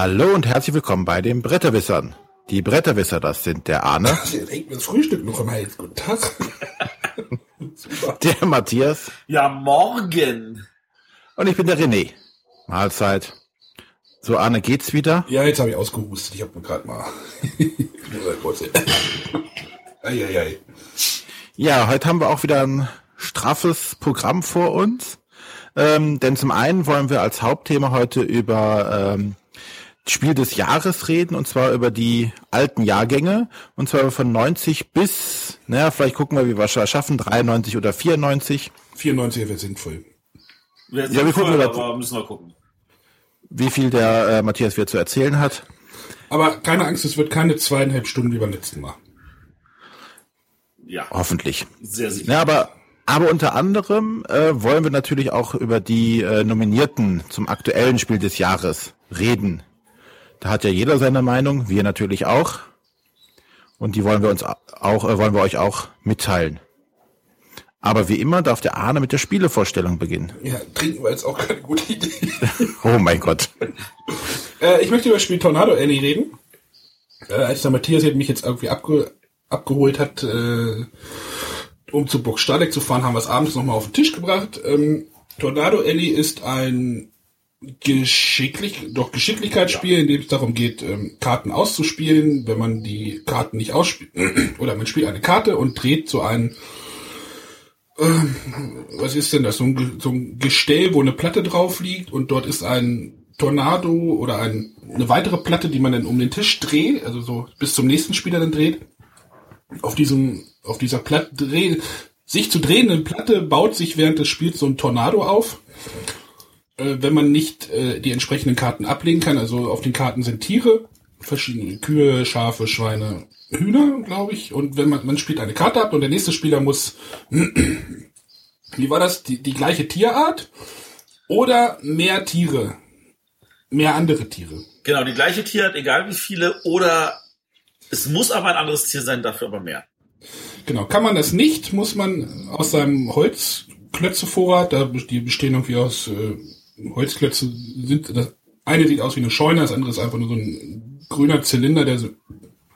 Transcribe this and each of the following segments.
Hallo und herzlich willkommen bei den Bretterwissern. Die Bretterwisser, das sind der Arne. Jetzt hängt mir das Frühstück noch im Hals. Guten Tag. der Matthias. Ja, morgen. Und ich bin der René. Mahlzeit. So, Arne, geht's wieder? Ja, jetzt habe ich ausgehustet. Ich habe mir gerade mal... Eieiei. Ja, heute haben wir auch wieder ein straffes Programm vor uns. Ähm, denn zum einen wollen wir als Hauptthema heute über ähm, Spiel des Jahres reden und zwar über die alten Jahrgänge und zwar von 90 bis, naja, vielleicht gucken wir, wie wir es schaffen, 93 oder 94. 94 wäre sinnvoll. Wäre ja, wir gucken, aber müssen wir gucken. Wie viel der äh, Matthias wieder zu erzählen hat. Aber keine Angst, es wird keine zweieinhalb Stunden wie beim letzten Mal. Ja. Hoffentlich. Sehr sicher. Ja, aber aber unter anderem äh, wollen wir natürlich auch über die äh, Nominierten zum aktuellen Spiel des Jahres reden. Da hat ja jeder seine Meinung, wir natürlich auch. Und die wollen wir uns auch, äh, wollen wir euch auch mitteilen. Aber wie immer darf der Arne mit der Spielevorstellung beginnen. Ja, trinken wir jetzt auch keine gute Idee. oh mein Gott. äh, ich möchte über das Spiel Tornado Annie reden. Äh, als der Matthias mich jetzt irgendwie abge abgeholt hat, äh, um zu Burg Stadek zu fahren, haben wir es abends nochmal auf den Tisch gebracht. Ähm, Tornado Alley ist ein geschicklich, doch Geschicklichkeitsspiel, in dem es darum geht, ähm, Karten auszuspielen. Wenn man die Karten nicht ausspielt, oder man spielt eine Karte und dreht so ein, ähm, was ist denn das, so ein, so ein Gestell, wo eine Platte drauf liegt und dort ist ein Tornado oder ein, eine weitere Platte, die man dann um den Tisch dreht, also so bis zum nächsten Spieler dann dreht. Auf diesem, auf dieser Platte, dreh, sich zu drehenden Platte baut sich während des Spiels so ein Tornado auf äh, wenn man nicht äh, die entsprechenden Karten ablegen kann. Also auf den Karten sind Tiere, verschiedene Kühe, Schafe, Schweine, Hühner, glaube ich. Und wenn man, man spielt eine Karte ab und der nächste Spieler muss, wie war das, die, die gleiche Tierart oder mehr Tiere, mehr andere Tiere. Genau, die gleiche Tierart, egal wie viele, oder es muss aber ein anderes Tier sein, dafür aber mehr. Genau, kann man das nicht, muss man aus seinem Holzklötzevorrat, da die bestehen irgendwie aus äh, Holzklötze sind, das eine sieht aus wie eine Scheune, das andere ist einfach nur so ein grüner Zylinder, der so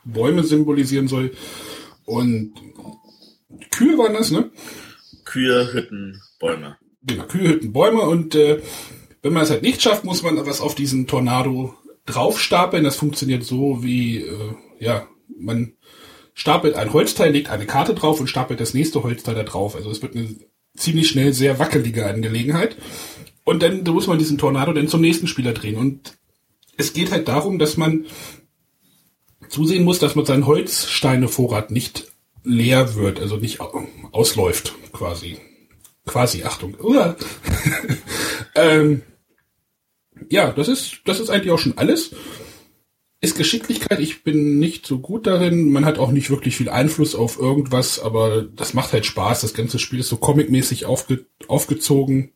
Bäume symbolisieren soll. Und Kühe waren das, ne? Kühe, Hütten, Bäume. Genau, Kühe, Hütten, Bäume. Und äh, wenn man es halt nicht schafft, muss man was auf diesen Tornado draufstapeln. Das funktioniert so wie, äh, ja, man stapelt ein Holzteil, legt eine Karte drauf und stapelt das nächste Holzteil da drauf. Also es wird eine ziemlich schnell sehr wackelige Angelegenheit. Und dann muss man diesen Tornado dann zum nächsten Spieler drehen. Und es geht halt darum, dass man zusehen muss, dass man seinen Holzsteinevorrat nicht leer wird, also nicht ausläuft, quasi. Quasi, Achtung. ähm, ja, das ist, das ist eigentlich auch schon alles. Ist Geschicklichkeit, ich bin nicht so gut darin. Man hat auch nicht wirklich viel Einfluss auf irgendwas, aber das macht halt Spaß. Das ganze Spiel ist so comicmäßig aufge, aufgezogen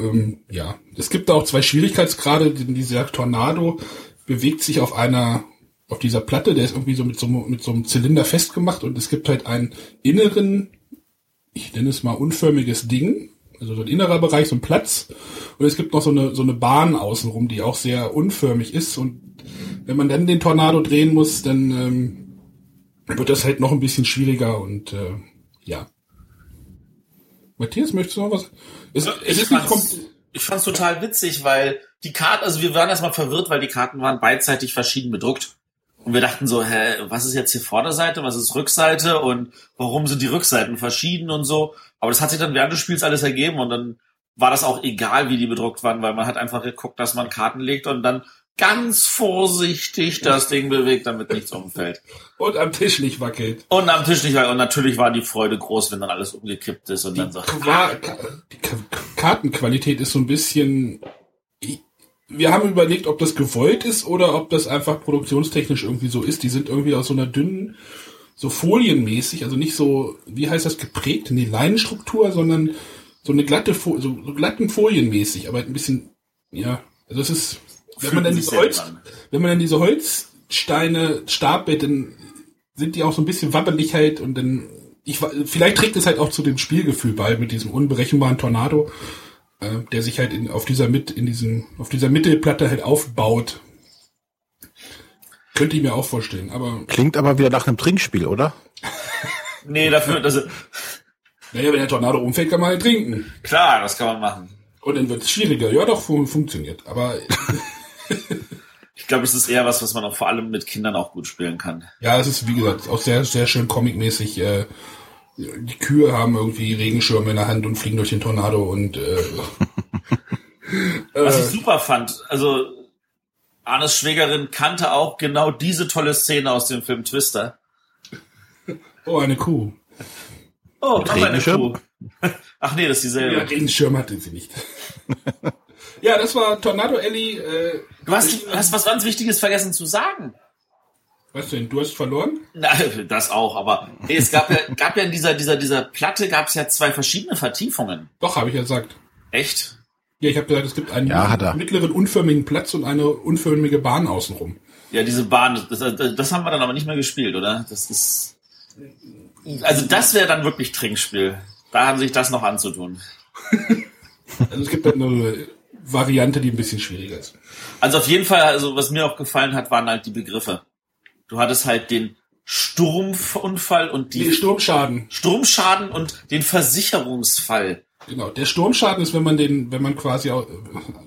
ähm, ja, es gibt da auch zwei Schwierigkeitsgrade. Dieser Tornado bewegt sich auf einer, auf dieser Platte, der ist irgendwie so mit so, mit so einem Zylinder festgemacht und es gibt halt einen inneren, ich nenne es mal unförmiges Ding, also so ein innerer Bereich, so ein Platz. Und es gibt noch so eine, so eine Bahn außenrum, die auch sehr unförmig ist. Und wenn man dann den Tornado drehen muss, dann ähm, wird das halt noch ein bisschen schwieriger und äh, ja. Matthias, möchtest du noch was? Es, es ich, fand's, ich fand's total witzig, weil die Karten, also wir waren erstmal verwirrt, weil die Karten waren beidseitig verschieden bedruckt. Und wir dachten so, hä, was ist jetzt hier Vorderseite, was ist Rückseite und warum sind die Rückseiten verschieden und so. Aber das hat sich dann während des Spiels alles ergeben und dann war das auch egal, wie die bedruckt waren, weil man hat einfach geguckt, dass man Karten legt und dann ganz vorsichtig das Ding bewegt, damit nichts umfällt. Und am Tisch nicht wackelt. Und am Tisch nicht wackelt. Und natürlich war die Freude groß, wenn dann alles umgekippt ist und die dann so. Qua die Kartenqualität ist so ein bisschen. Wir haben überlegt, ob das gewollt ist oder ob das einfach produktionstechnisch irgendwie so ist. Die sind irgendwie aus so einer dünnen, so folienmäßig, also nicht so, wie heißt das, geprägt, nee, Leinenstruktur, sondern so eine glatte, so, so glatten Folienmäßig, aber ein bisschen, ja, also es ist wenn man dann diese Holz, wenn man dann diese Holzsteine stapelt, dann sind die auch so ein bisschen wabbelig halt und dann, ich, vielleicht trägt es halt auch zu dem Spielgefühl bei mit diesem unberechenbaren Tornado. äh, der sich halt in, auf dieser mit in diesem auf dieser Mittelplatte halt aufbaut. Könnte ich mir auch vorstellen, aber Klingt aber wieder nach einem Trinkspiel, oder? Nee, dafür, also, naja, wenn der Tornado umfällt, kann man halt trinken. klar, das kann man machen. Und dann wird es schwieriger. Ja, doch, fun funktioniert. Aber Ich glaube, es ist eher was, was man auch vor allem mit Kindern auch gut spielen kann. ja, es ist, wie gesagt, auch sehr, sehr schön comicmäßig. Äh, die Kühe haben irgendwie Regenschirme in der Hand und fliegen durch den Tornado und äh, Was Äh. ich super fand, also Arnes Schwägerin kannte auch genau diese tolle Szene aus dem Film Twister. oh, eine Kuh. Oh, noch eine? Kuh. Ach nee, das ist Ja, dieselbe. Regenschirm hatte sie nicht. ja, das war Tornado Ellie. Äh, Du hast, du hast was ganz Wichtiges vergessen zu sagen. was denn? Du hast verloren? Na, das auch, aber nee, es gab ja, gab ja in dieser, dieser, dieser Platte gab es ja zwei verschiedene Vertiefungen. Doch, habe ich ja gesagt. Echt? Ja, ich habe gesagt, es gibt einen Ja, er. mittleren unförmigen Platz und eine unförmige Bahn außenrum. Ja, diese Bahn, das, das, das haben wir dann aber nicht mehr gespielt, oder? Das ist. Also das wäre dann wirklich Trinkspiel. Da haben sich das noch anzutun. Also es gibt halt eine Variante, die ein bisschen schwieriger ist. Also auf jeden Fall, also was mir auch gefallen hat, waren halt die Begriffe. Du hattest halt den Sturmunfall und Die die Sturmschaden. Sturmschaden und den Versicherungsfall. Genau. Der Sturmschaden ist, wenn man den, wenn man quasi,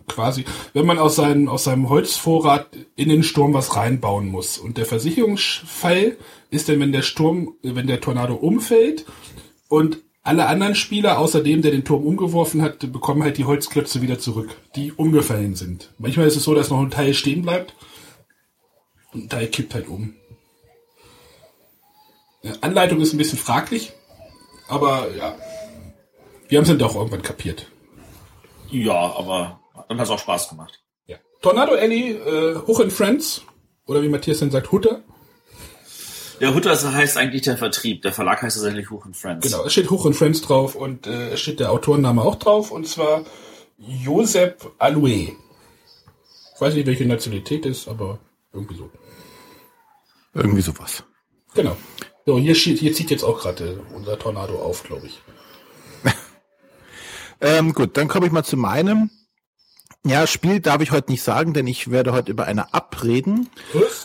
quasi, wenn man aus seinem, aus seinem Holzvorrat in den Sturm was reinbauen muss. Und der Versicherungsfall ist dann, wenn der Sturm, wenn der Tornado umfällt und alle anderen Spieler, außer dem, der den Turm umgeworfen hat, bekommen halt die Holzklötze wieder zurück, die umgefallen sind. Manchmal ist es so, dass noch ein Teil stehen bleibt und ein Teil kippt halt um. Ja, Anleitung ist ein bisschen fraglich, aber ja, wir haben es dann doch irgendwann kapiert. Ja, aber dann hat es auch Spaß gemacht. Ja. Tornado Alley, äh, Hoch in Friends, oder wie Matthias dann sagt, Hutter. Der Hutter heißt eigentlich der Vertrieb. Der Verlag heißt tatsächlich Huch and Friends. Genau, es steht Hoch in Friends drauf und äh, es steht der Autorenname auch drauf, und zwar Josep Aloe. Ich weiß nicht, welche Nationalität ist, aber irgendwie so. Irgendwie sowas. Genau. So, hier, steht, hier zieht jetzt auch gerade äh, unser Tornado auf, glaube ich. Ähm, gut, dann komme ich mal zu meinem. Ja, Spiel darf ich heute nicht sagen, denn ich werde heute über eine abreden.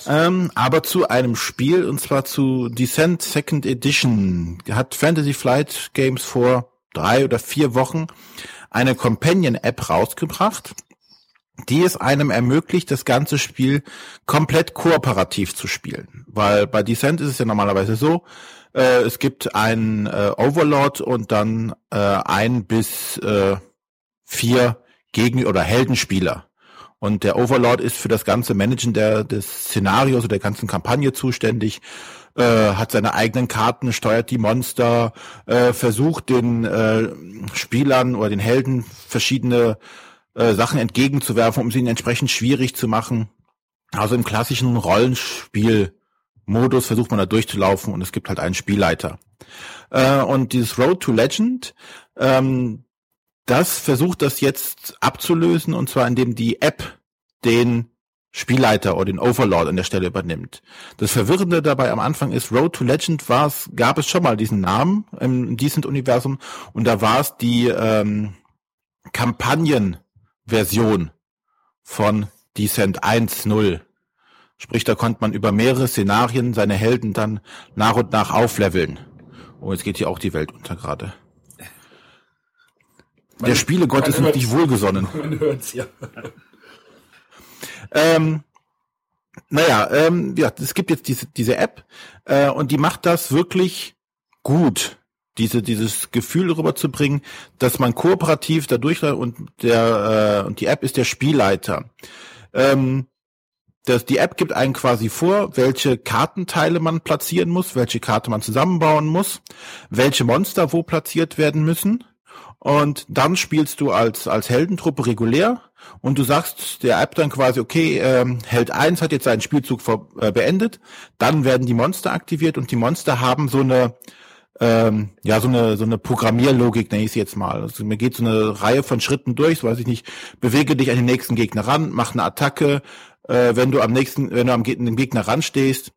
Ähm, aber zu einem Spiel, und zwar zu Descent Second Edition. Hat Fantasy Flight Games vor drei oder vier Wochen eine Companion-App rausgebracht, die es einem ermöglicht, das ganze Spiel komplett kooperativ zu spielen. Weil bei Descent ist es ja normalerweise so, äh, es gibt einen äh, Overlord und dann äh, ein bis äh, vier Gegen- oder Heldenspieler. Und der Overlord ist für das ganze Managen der, des Szenarios oder der ganzen Kampagne zuständig, äh, hat seine eigenen Karten, steuert die Monster, äh, versucht den äh, Spielern oder den Helden verschiedene äh, Sachen entgegenzuwerfen, um sie entsprechend schwierig zu machen. Also im klassischen Rollenspiel-Modus versucht man da durchzulaufen und es gibt halt einen Spielleiter. Äh, und dieses Road to Legend, ähm, das versucht das jetzt abzulösen und zwar indem die App den Spielleiter oder den Overlord an der Stelle übernimmt. Das Verwirrende dabei am Anfang ist, Road to Legend war es, gab es schon mal diesen Namen im Decent-Universum und da war es die ähm, Kampagnenversion von Decent 1.0. Sprich, da konnte man über mehrere Szenarien seine Helden dann nach und nach aufleveln. Oh, jetzt geht hier auch die Welt unter gerade. Der Spielegott ist uns nicht wohlgesonnen. Man hört's, ja. Ähm, naja, ähm, ja, es gibt jetzt diese, diese App äh, und die macht das wirklich gut, diese, dieses Gefühl rüberzubringen, dass man kooperativ da durchläuft und der äh, und die App ist der Spielleiter. Ähm, das, die App gibt einen quasi vor, welche Kartenteile man platzieren muss, welche Karte man zusammenbauen muss, welche Monster wo platziert werden müssen. Und dann spielst du als, als Heldentruppe regulär und du sagst der App dann quasi, okay, ähm, Held 1 hat jetzt seinen Spielzug vor, äh, beendet, dann werden die Monster aktiviert und die Monster haben so eine, ähm, ja, so eine, so eine Programmierlogik, nenne ich es jetzt mal. Also mir geht so eine Reihe von Schritten durch, so weiß ich nicht, bewege dich an den nächsten Gegner ran, mach eine Attacke, äh, wenn du am nächsten, wenn du am dem Gegner ranstehst,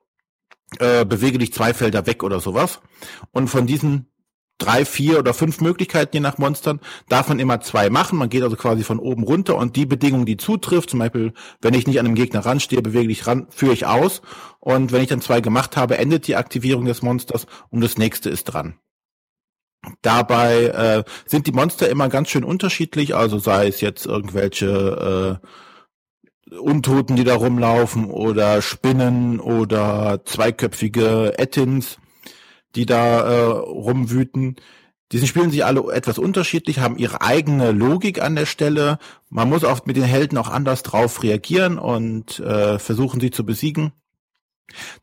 äh, bewege dich zwei Felder weg oder sowas. Und von diesen drei, vier oder fünf Möglichkeiten, je nach Monstern, darf man immer zwei machen. Man geht also quasi von oben runter und die Bedingung, die zutrifft, zum Beispiel, wenn ich nicht an einem Gegner ranstehe, bewege ich ran, führe ich aus. Und wenn ich dann zwei gemacht habe, endet die Aktivierung des Monsters und das nächste ist dran. Dabei äh, sind die Monster immer ganz schön unterschiedlich, also sei es jetzt irgendwelche äh, Untoten, die da rumlaufen oder Spinnen oder zweiköpfige Ettins die da äh, rumwüten. Diese spielen sich alle etwas unterschiedlich, haben ihre eigene Logik an der Stelle. Man muss oft mit den Helden auch anders drauf reagieren und äh, versuchen sie zu besiegen.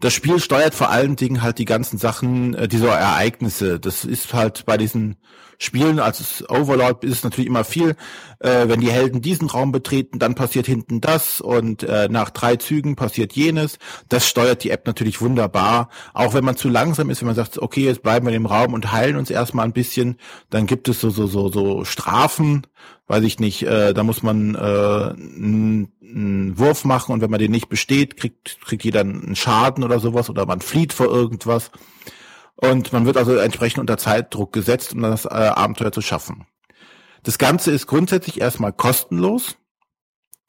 Das Spiel steuert vor allen Dingen halt die ganzen Sachen, äh, diese Ereignisse. Das ist halt bei diesen Spielen, als Overlord ist es natürlich immer viel, äh, wenn die Helden diesen Raum betreten, dann passiert hinten das und äh, nach drei Zügen passiert jenes. Das steuert die App natürlich wunderbar. Auch wenn man zu langsam ist, wenn man sagt, okay, jetzt bleiben wir im Raum und heilen uns erstmal ein bisschen, dann gibt es so so so so Strafen, weiß ich nicht, äh, da muss man äh, einen Wurf machen und wenn man den nicht besteht, kriegt kriegt jeder einen Schaden oder sowas oder man flieht vor irgendwas. Und man wird also entsprechend unter Zeitdruck gesetzt, um das äh, Abenteuer zu schaffen. Das Ganze ist grundsätzlich erstmal kostenlos.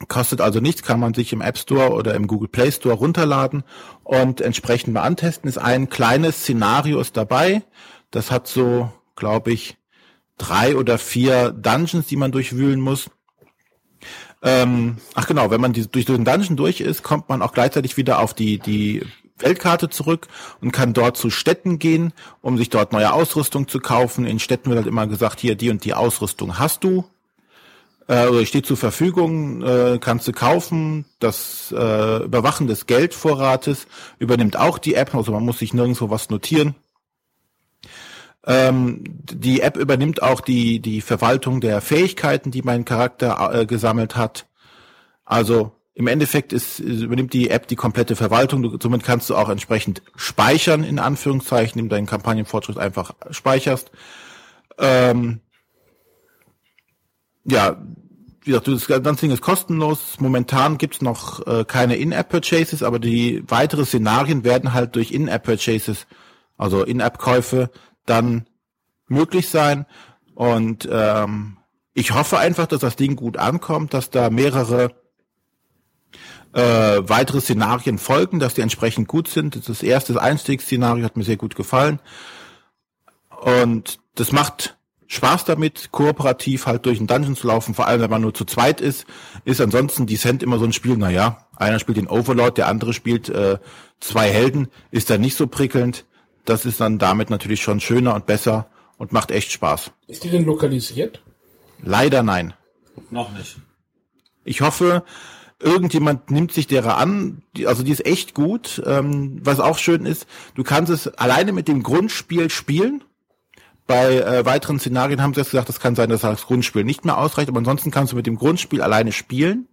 Kostet also nichts, kann man sich im App Store oder im Google Play Store runterladen und entsprechend mal antesten. Ist ein kleines Szenario ist dabei. Das hat so, glaube ich, drei oder vier Dungeons, die man durchwühlen muss. Ähm, ach genau, wenn man die, durch den Dungeon durch ist, kommt man auch gleichzeitig wieder auf die, die Weltkarte zurück und kann dort zu Städten gehen, um sich dort neue Ausrüstung zu kaufen. In Städten wird halt immer gesagt, hier die und die Ausrüstung hast du äh, oder steht zur Verfügung, äh, kannst du kaufen. Das äh, Überwachen des Geldvorrates übernimmt auch die App, also man muss sich nirgendwo was notieren. Ähm, die App übernimmt auch die die Verwaltung der Fähigkeiten, die mein Charakter äh, gesammelt hat. Also im Endeffekt ist, übernimmt die App die komplette Verwaltung. Du, somit kannst du auch entsprechend speichern, in Anführungszeichen, indem deinen Kampagnenfortschritt einfach speicherst. Ähm, ja, wie gesagt, das ganze Ding ist kostenlos. Momentan gibt's noch äh, keine In-App-Purchases, aber die weiteren Szenarien werden halt durch In-App-Purchases, also In-App-Käufe, dann möglich sein. Und ähm, ich hoffe einfach, dass das Ding gut ankommt, dass da mehrere äh, weitere Szenarien folgen, dass die entsprechend gut sind. Das erste Einstiegsszenario hat mir sehr gut gefallen. Und das macht Spaß damit, kooperativ halt durch den Dungeon zu laufen, vor allem wenn man nur zu zweit ist, ist ansonsten Descent immer so ein Spiel, naja, einer spielt den Overlord, der andere spielt äh, zwei Helden, ist dann nicht so prickelnd. Das ist dann damit natürlich schon schöner und besser und macht echt Spaß. Ist die denn lokalisiert? Leider nein. Noch nicht. Ich hoffe, irgendjemand nimmt sich derer an, die, also die ist echt gut. Ähm, was auch schön ist, du kannst es alleine mit dem Grundspiel spielen. Bei äh, weiteren Szenarien haben sie jetzt gesagt, das kann sein, dass das Grundspiel nicht mehr ausreicht, aber ansonsten kannst du mit dem Grundspiel alleine spielen,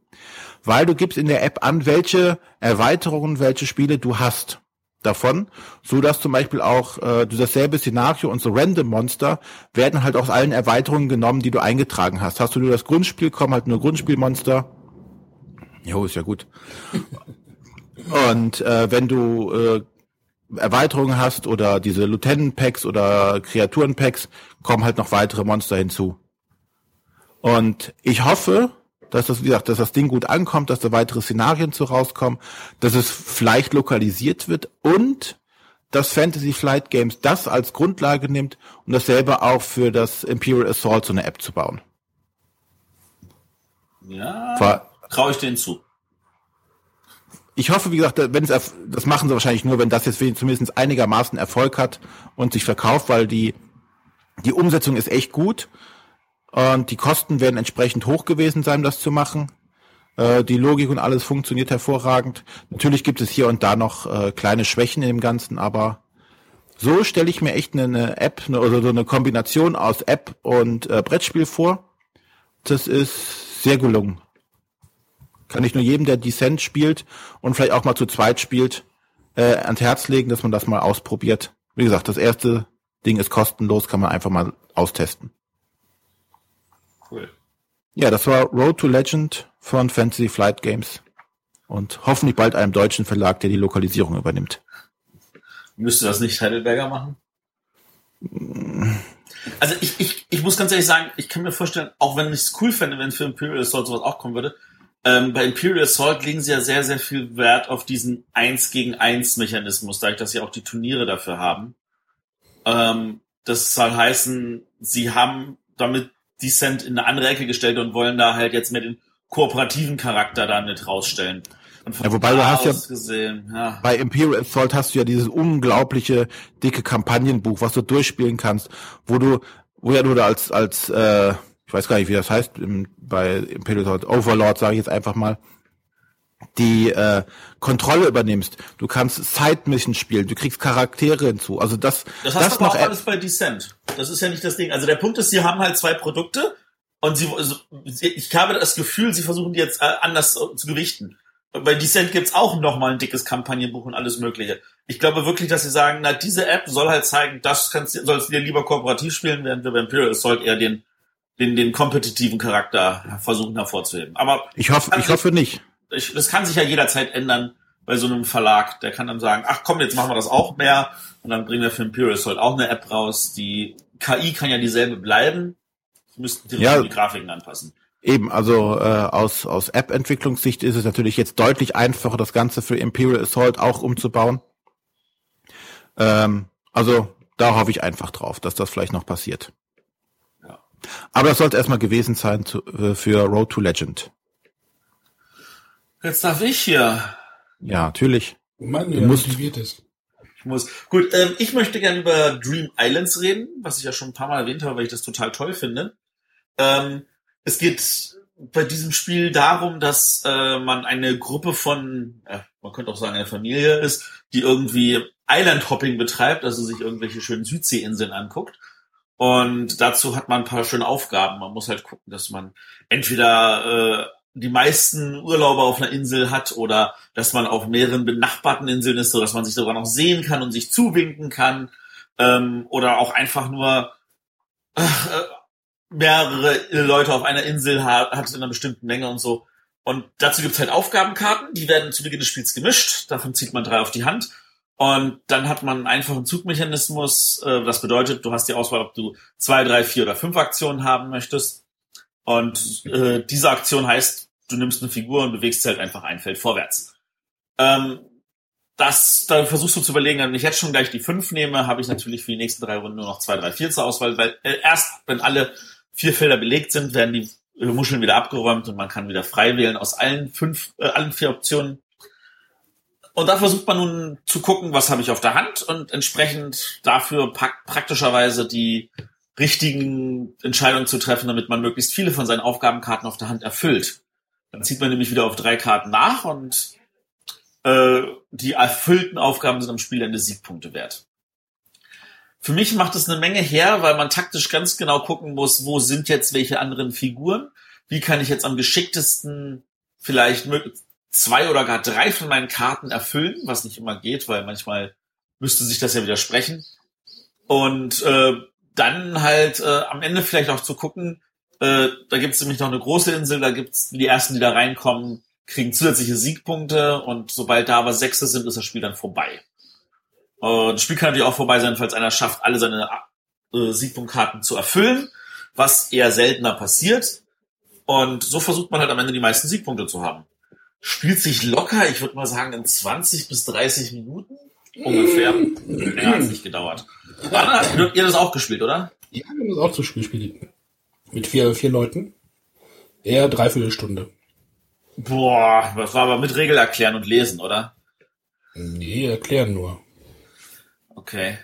weil du gibst in der App an, welche Erweiterungen, welche Spiele du hast davon, so dass zum Beispiel auch äh, dasselbe Szenario und so Random Monster werden halt aus allen Erweiterungen genommen, die du eingetragen hast. Hast du nur das Grundspiel, kommen halt nur Grundspielmonster Jo, ist ja gut. Und äh, wenn du äh, Erweiterungen hast oder diese Lieutenant-Packs oder Kreaturen-Packs, kommen halt noch weitere Monster hinzu. Und ich hoffe, dass das, wie gesagt, dass das Ding gut ankommt, dass da weitere Szenarien zu rauskommen, dass es vielleicht lokalisiert wird und dass Fantasy Flight Games das als Grundlage nimmt, um dasselbe auch für das Imperial Assault so eine App zu bauen. Ja. War, traue ich denen zu. Ich hoffe, wie gesagt, wenn es das machen sie wahrscheinlich nur, wenn das jetzt zumindest einigermaßen Erfolg hat und sich verkauft, weil die die Umsetzung ist echt gut und die Kosten werden entsprechend hoch gewesen sein, das zu machen. Äh, die Logik und alles funktioniert hervorragend. Natürlich gibt es hier und da noch äh, kleine Schwächen in dem Ganzen, aber so stelle ich mir echt eine, App oder so eine Kombination aus App und äh, Brettspiel vor. Das ist sehr gelungen. Kann ich nur jedem, der Descent spielt und vielleicht auch mal zu zweit spielt, äh, ans Herz legen, dass man das mal ausprobiert. Wie gesagt, das erste Ding ist kostenlos, kann man einfach mal austesten. Cool. Ja, das war Road to Legend von Fantasy Flight Games. Und hoffentlich bald einem deutschen Verlag, der die Lokalisierung übernimmt. Müsste das nicht Heidelberger machen? Also ich, ich, ich muss ganz ehrlich sagen, ich kann mir vorstellen, auch wenn ich es cool fände, wenn für Imperial Assault sowas auch kommen würde, ähm, bei Imperial Assault legen sie ja sehr, sehr viel Wert auf diesen 1 gegen 1 Mechanismus, dadurch, dass sie auch die Turniere dafür haben. Ähm, das soll heißen, sie haben damit Descent in eine andere Ecke gestellt und wollen da halt jetzt mehr den kooperativen Charakter da mit rausstellen. Ja, wobei du hast ja, gesehen, ja, bei Imperial Assault hast du ja dieses unglaubliche dicke Kampagnenbuch, was du durchspielen kannst, wo du, wo ja du da als, als, äh, ich weiß gar nicht, wie das heißt, im, bei Imperial Overlord sage ich jetzt einfach mal, die äh, Kontrolle übernimmst. Du kannst Side-Mission spielen, du kriegst Charaktere hinzu. Also das, das hast das du aber auch alles bei Descent. Das ist ja nicht das Ding. Also der Punkt ist, sie haben halt zwei Produkte und sie, also, ich habe das Gefühl, sie versuchen die jetzt äh, anders zu gewichten. Bei Descent gibt's auch noch mal ein dickes Kampagnenbuch und alles Mögliche. Ich glaube wirklich, dass sie sagen, na, diese App soll halt zeigen, das kannst, sollst du dir lieber kooperativ spielen, während wir bei Imperial Assault eher den, den, den kompetitiven Charakter versuchen hervorzuheben. Aber ich hoffe, ich hoffe nicht ich, das kann sich ja jederzeit ändern bei so einem Verlag. Der kann dann sagen, ach komm, jetzt machen wir das auch mehr. Und dann bringen wir für Imperial halt auch eine App raus. Die KI kann ja dieselbe bleiben. Sie müssten die, Ja. die Grafiken anpassen. Eben, also äh, aus, aus App-Entwicklungssicht ist es natürlich jetzt deutlich einfacher, das Ganze für Imperial Assault auch umzubauen. Ähm, also da hoffe ich einfach drauf, dass das vielleicht noch passiert. Aber das sollte erstmal gewesen sein zu, äh, für Road to Legend. Jetzt darf ich hier. Ja, natürlich. Mann, Du ja, musst- motiviert ist. Ich muss. Gut, ähm, ich möchte gerne über Dream Islands reden, was ich ja schon ein paar Mal erwähnt habe, weil ich das total toll finde. Ähm, es geht bei diesem Spiel darum, dass äh, man eine Gruppe von, äh, man könnte auch sagen eine Familie ist, die irgendwie Island Hopping betreibt, also sich irgendwelche schönen Südseeinseln anguckt. Und dazu hat man ein paar schöne Aufgaben. Man muss halt gucken, dass man entweder äh, die meisten Urlauber auf einer Insel hat oder dass man auf mehreren benachbarten Inseln ist, so dass man sich sogar noch sehen kann und sich zuwinken kann. Ähm, oder auch einfach nur äh, mehrere Leute auf einer Insel hat, hat in einer bestimmten Menge und so. Und dazu gibt's halt Aufgabenkarten, die werden zu Beginn des Spiels gemischt. Davon zieht man drei auf die Hand. Und dann hat man einen einfachen Zugmechanismus. Äh, das bedeutet, du hast die Auswahl, ob du zwei, drei, vier oder fünf Aktionen haben möchtest. Und äh, diese Aktion heißt, du nimmst eine Figur und bewegst sie halt einfach ein Feld vorwärts. Ähm, das, da versuchst du zu überlegen, wenn ich jetzt schon gleich die fünf nehme, habe ich natürlich für die nächsten drei Runden nur noch zwei, drei, vier zur Auswahl, weil äh, erst wenn alle vier Felder belegt sind, werden die äh, Muscheln wieder abgeräumt und man kann wieder frei wählen aus allen fünf, äh, allen vier Optionen. Und da versucht man nun zu gucken, was habe ich auf der Hand und entsprechend dafür praktischerweise die richtigen Entscheidungen zu treffen, damit man möglichst viele von seinen Aufgabenkarten auf der Hand erfüllt. Dann zieht man nämlich wieder auf drei Karten nach und äh, die erfüllten Aufgaben sind am Spielende Siegpunkte wert. Für mich macht es eine Menge her, weil man taktisch ganz genau gucken muss, wo sind jetzt welche anderen Figuren, wie kann ich jetzt am geschicktesten vielleicht zwei oder gar drei von meinen Karten erfüllen, was nicht immer geht, weil manchmal müsste sich das ja widersprechen. Und äh, dann halt äh, am Ende vielleicht auch zu gucken, äh, da gibt es nämlich noch eine große Insel, da gibt's die ersten, die da reinkommen, kriegen zusätzliche Siegpunkte und sobald da aber Sechse sind, ist das Spiel dann vorbei. Äh, das Spiel kann natürlich auch vorbei sein, falls einer schafft, alle seine äh, Siegpunktkarten zu erfüllen, was eher seltener passiert. Und so versucht man halt am Ende die meisten Siegpunkte zu haben. Spielt sich locker, ich würde mal sagen, in 20 bis 30 Minuten ungefähr. Ja, hat nicht gedauert. Anna, habt ihr das auch gespielt, oder? Ja, wir haben das auch zu Spiel gespielt. Mit vier, vier Leuten. Eher dreiviertel Stunde. Boah, das war aber mit Regel erklären und lesen, oder? Nee, erklären nur. Okay.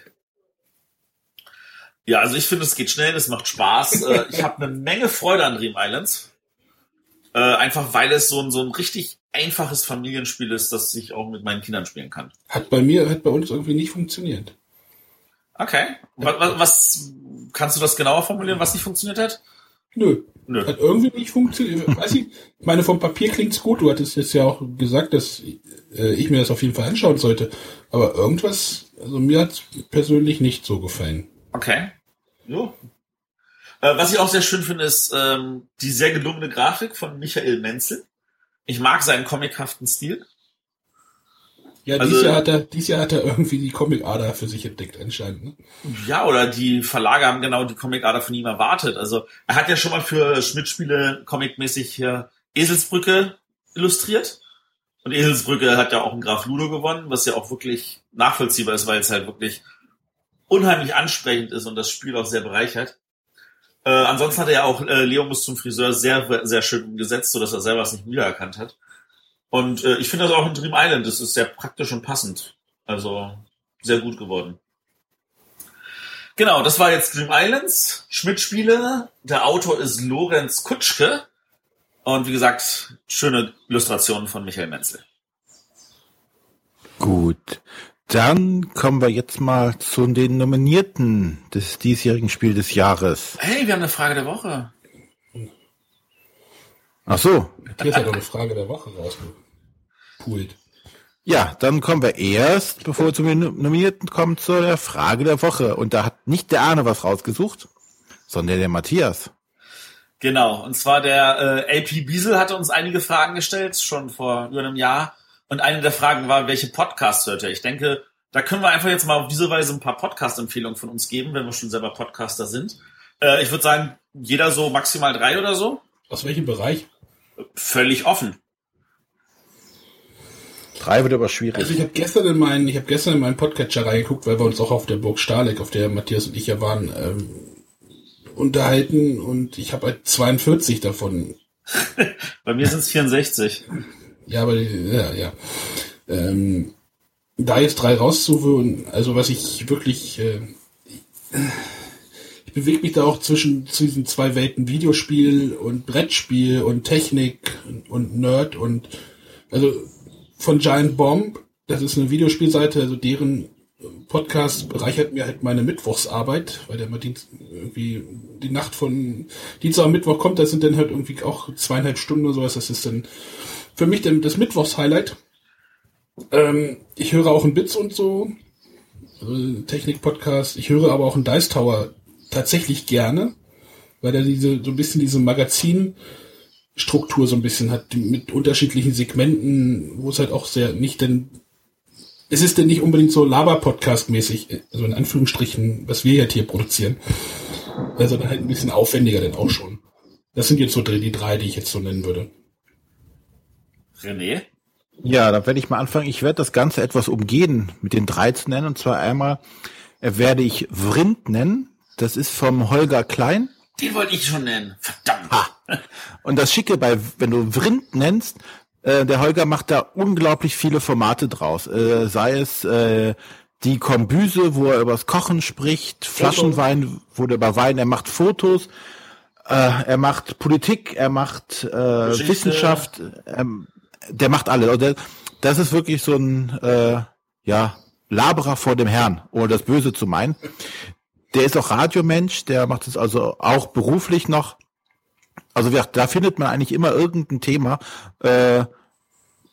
Ja, also ich finde, es geht schnell, es macht Spaß. Äh, ich habe eine Menge Freude an Dream Islands. Äh, einfach weil es so ein, so ein richtig einfaches Familienspiel ist, das ich auch mit meinen Kindern spielen kann. Hat bei mir, hat bei uns irgendwie nicht funktioniert. Okay. Was, was, was kannst du das genauer formulieren, was nicht funktioniert hat? Nö. Nö. Hat irgendwie nicht funktioniert. Weiß ich, ich meine, vom Papier klingt's gut. Du hattest jetzt ja auch gesagt, dass äh, ich mir das auf jeden Fall anschauen sollte. Aber irgendwas, also mir hat's persönlich nicht so gefallen. Okay. Jo. Äh, was ich auch sehr schön finde, ist ähm, die sehr gelungene Grafik von Michael Menzel. Ich mag seinen comichaften Stil. Ja, Also- dieses, Jahr hat er, dieses Jahr hat er irgendwie die Comic-Ader für sich entdeckt, anscheinend. Ne? Ja, oder die Verlage haben genau die Comic-Ader von ihm erwartet. Also er hat ja schon mal für Schmidt-Spiele comicmäßig hier Eselsbrücke illustriert. Und Eselsbrücke hat ja auch einen Graf Ludo gewonnen, was ja auch wirklich nachvollziehbar ist, weil es halt wirklich unheimlich ansprechend ist und das Spiel auch sehr bereichert. Äh, ansonsten hat er ja auch äh, Leo muss zum Friseur sehr, sehr schön umgesetzt, sodass er selber es nicht wiedererkannt hat. Und äh, ich finde das auch in Dream Island, das ist sehr praktisch und passend. Also sehr gut geworden. Genau, das war jetzt Dream Islands, Schmidt-Spiele. Der Autor ist Lorenz Kutschke. Und wie gesagt, schöne Illustrationen von Michael Menzel. Gut. Dann kommen wir jetzt mal zu den Nominierten des diesjährigen Spiel des Jahres. Hey, wir haben eine Frage der Woche. Ach so. Matthias hat doch eine Frage der Woche rausgepult. Ja, dann kommen wir erst, bevor wir zu den Nominierten kommen, zu der Frage der Woche. Und da hat nicht der Arne was rausgesucht, sondern der Matthias. Genau, und zwar der äh, LP Biesel hatte uns einige Fragen gestellt, schon vor über einem Jahr. Und eine der Fragen war, welche Podcasts hört er? Ich denke, da können wir einfach jetzt mal auf diese Weise ein paar Podcast-Empfehlungen von uns geben, wenn wir schon selber Podcaster sind. Äh, ich würde sagen, jeder so maximal drei oder so. Aus welchem Bereich? Völlig offen. Drei wird aber schwierig. Also ich habe gestern in meinen, ich habe gestern in meinen Podcatcher reingeguckt, weil wir uns auch auf der Burg Stahleck, auf der Matthias und ich ja waren, ähm, unterhalten und ich habe halt 42 davon. Bei mir sind es 64. Ja, aber ja, ja. Ähm, da jetzt drei rauszuholen, also was ich wirklich, äh, ich bewege mich da auch zwischen, zwischen diesen zwei Welten Videospiel und Brettspiel und Technik und Nerd und also von Giant Bomb, das ist eine Videospielseite, also deren Podcast bereichert mir halt meine Mittwochsarbeit, weil der immer Dienst, irgendwie die Nacht von Dienstag am Mittwoch kommt, das sind dann halt irgendwie auch zweieinhalb Stunden oder sowas, das ist dann für mich dann das Mittwochs-Highlight. Ähm, ich höre auch einen Bits und so, also Technik-Podcast. Ich höre aber auch einen Dice Tower tatsächlich gerne, weil der diese so ein bisschen diese Magazinstruktur so ein bisschen hat, mit unterschiedlichen Segmenten, wo es halt auch sehr nicht denn es ist denn nicht unbedingt so Laber-Podcast-mäßig, also in Anführungsstrichen, was wir jetzt hier produzieren, äh, sondern halt ein bisschen aufwendiger denn auch schon. Das sind jetzt so die drei, die ich jetzt so nennen würde. René? Ja, da werde ich mal anfangen. Ich werde das Ganze etwas umgehen, mit den drei zu nennen. Und zwar einmal äh, werde ich Vrind nennen. Das ist vom Holger Klein. Den wollte ich schon nennen. Verdammt. Und das Schicke bei, wenn du Vrind nennst, äh, der Holger macht da unglaublich viele Formate draus. Äh, sei es äh, die Kombüse, wo er übers Kochen spricht, Flaschenwein, wo er über Wein, er macht Fotos, äh, er macht Politik, er macht äh, Geschichte. Wissenschaft, ähm, der macht alles. Also der, das ist wirklich so ein äh, ja Laberer vor dem Herrn, ohne das Böse zu meinen. Der ist auch Radiomensch, der macht es also auch beruflich noch. Also gesagt, da findet man eigentlich immer irgendein Thema, äh,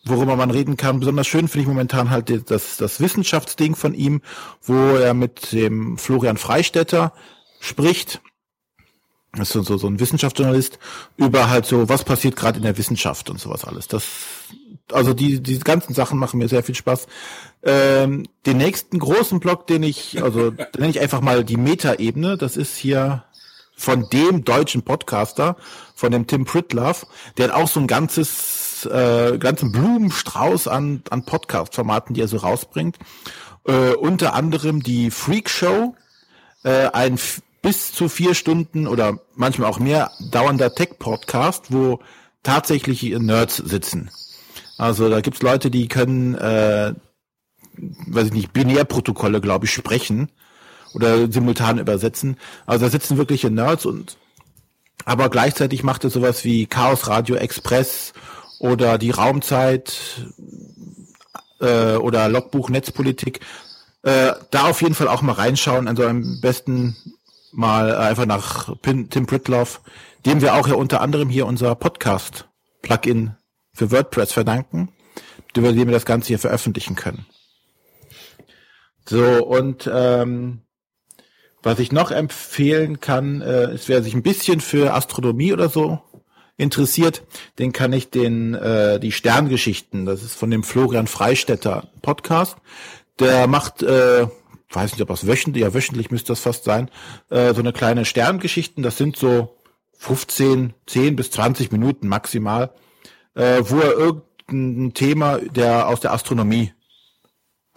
worüber man reden kann. Besonders schön finde ich momentan halt das, das Wissenschaftsding von ihm, wo er mit dem Florian Freistetter spricht. Das ist so, so, ein Wissenschaftsjournalist über halt so, was passiert gerade in der Wissenschaft und sowas alles. Das, also die, diese ganzen Sachen machen mir sehr viel Spaß. Ähm, den nächsten großen Block, den ich, also den nenne ich einfach mal die Meta-Ebene. Das ist hier von dem deutschen Podcaster, von dem Tim Pritlove, der hat auch so ein ganzes, äh, ganzen Blumenstrauß an, an Podcast-Formaten, die er so rausbringt. Äh, unter anderem die Freak Show, äh, ein bis zu vier Stunden oder manchmal auch mehr dauernder Tech-Podcast, wo tatsächlich Nerds sitzen. Also da gibt's Leute, die können, äh, weiß ich nicht, Binärprotokolle, glaube ich, sprechen oder simultan übersetzen. Also da sitzen wirkliche Nerds und aber gleichzeitig macht er sowas wie Chaos Radio Express oder die Raumzeit äh, oder Logbuch Netzpolitik. Äh, da auf jeden Fall auch mal reinschauen. Also am besten mal einfach nach Pin, Tim Pritloff, dem wir auch ja unter anderem hier unser Podcast-Plugin für WordPress verdanken, über den wir das Ganze hier veröffentlichen können. So, und ähm, was ich noch empfehlen kann, äh, ist, wer sich ein bisschen für Astronomie oder so interessiert, den kann ich den äh, die Sterngeschichten, das ist von dem Florian Freistetter Podcast. Der macht, äh, weiß nicht, ob das wöchentlich, ja wöchentlich müsste das fast sein, äh, so eine kleine Sterngeschichten. Das sind so 15, 10 bis 20 Minuten maximal, äh, wo er irgendein Thema der aus der Astronomie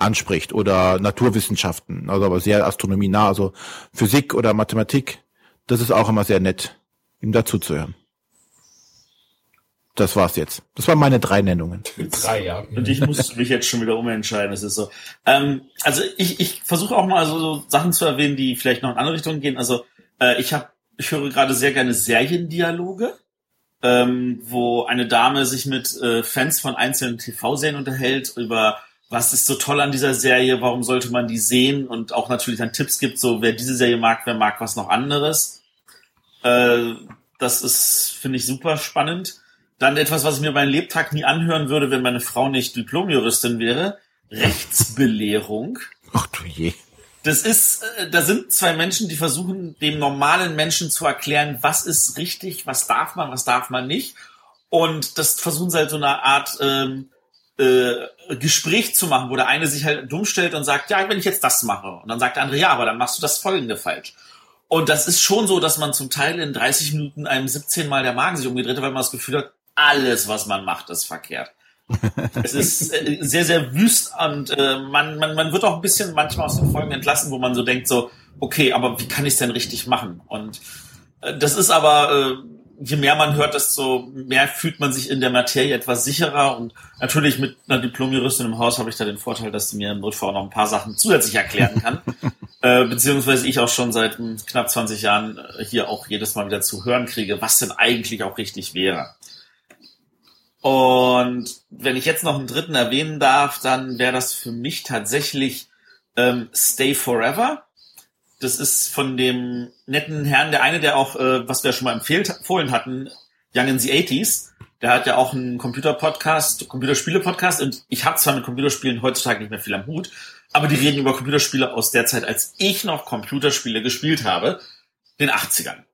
anspricht oder Naturwissenschaften, also aber sehr Astronomie nah, also Physik oder Mathematik. Das ist auch immer sehr nett, ihm dazu zu hören. Das war's jetzt. Das waren meine drei Nennungen. Drei, ja. Und ich muss mich jetzt schon wieder umentscheiden. Es ist so. Ähm, also ich, ich versuche auch mal so, so Sachen zu erwähnen, die vielleicht noch in andere Richtungen gehen. Also äh, ich habe, ich höre gerade sehr gerne Seriendialoge, ähm, wo eine Dame sich mit äh, Fans von einzelnen TV-Serien unterhält über was ist so toll an dieser Serie, warum sollte man die sehen und auch natürlich dann Tipps gibt, so wer diese Serie mag, wer mag was noch anderes. Äh, das ist, finde ich, super spannend. Dann etwas, was ich mir beim Lebtag nie anhören würde, wenn meine Frau nicht Diplomjuristin wäre. Rechtsbelehrung. Ach du je. Das ist, äh, da sind zwei Menschen, die versuchen, dem normalen Menschen zu erklären, was ist richtig, was darf man, was darf man nicht. Und das versuchen sie halt so eine Art ähm, äh, Gespräch zu machen, wo der eine sich halt dumm stellt und sagt, ja, wenn ich jetzt das mache. Und dann sagt der andere, ja, aber dann machst du das folgende falsch. Und das ist schon so, dass man zum Teil in 30 Minuten einem 17 Mal der Magen sich umgedreht hat, weil man das Gefühl hat, alles, was man macht, ist verkehrt. es ist äh, sehr, sehr wüst und äh, man, man, man wird auch ein bisschen manchmal aus den Folgen entlassen, wo man so denkt, so, okay, aber wie kann ich es denn richtig machen? Und äh, das ist aber äh, je mehr man hört, desto mehr fühlt man sich in der Materie etwas sicherer. Und natürlich mit einer Diplomjuristin im Haus habe ich da den Vorteil, dass sie mir im Notfall auch noch ein paar Sachen zusätzlich erklären kann. äh, beziehungsweise ich auch schon seit knapp 20 Jahren hier auch jedes Mal wieder zu hören kriege, was denn eigentlich auch richtig wäre. Und wenn ich jetzt noch einen dritten erwähnen darf, dann wäre das für mich tatsächlich ähm, Stay Forever das ist von dem netten Herrn, der eine, der auch, äh, was wir schon mal empfohlen hatten, Young in the 80s. Der hat ja auch einen Computer-Podcast, Computerspiele-Podcast und ich habe zwar mit Computerspielen heutzutage nicht mehr viel am Hut, aber die reden über Computerspiele aus der Zeit, als ich noch Computerspiele gespielt habe, den 80ern.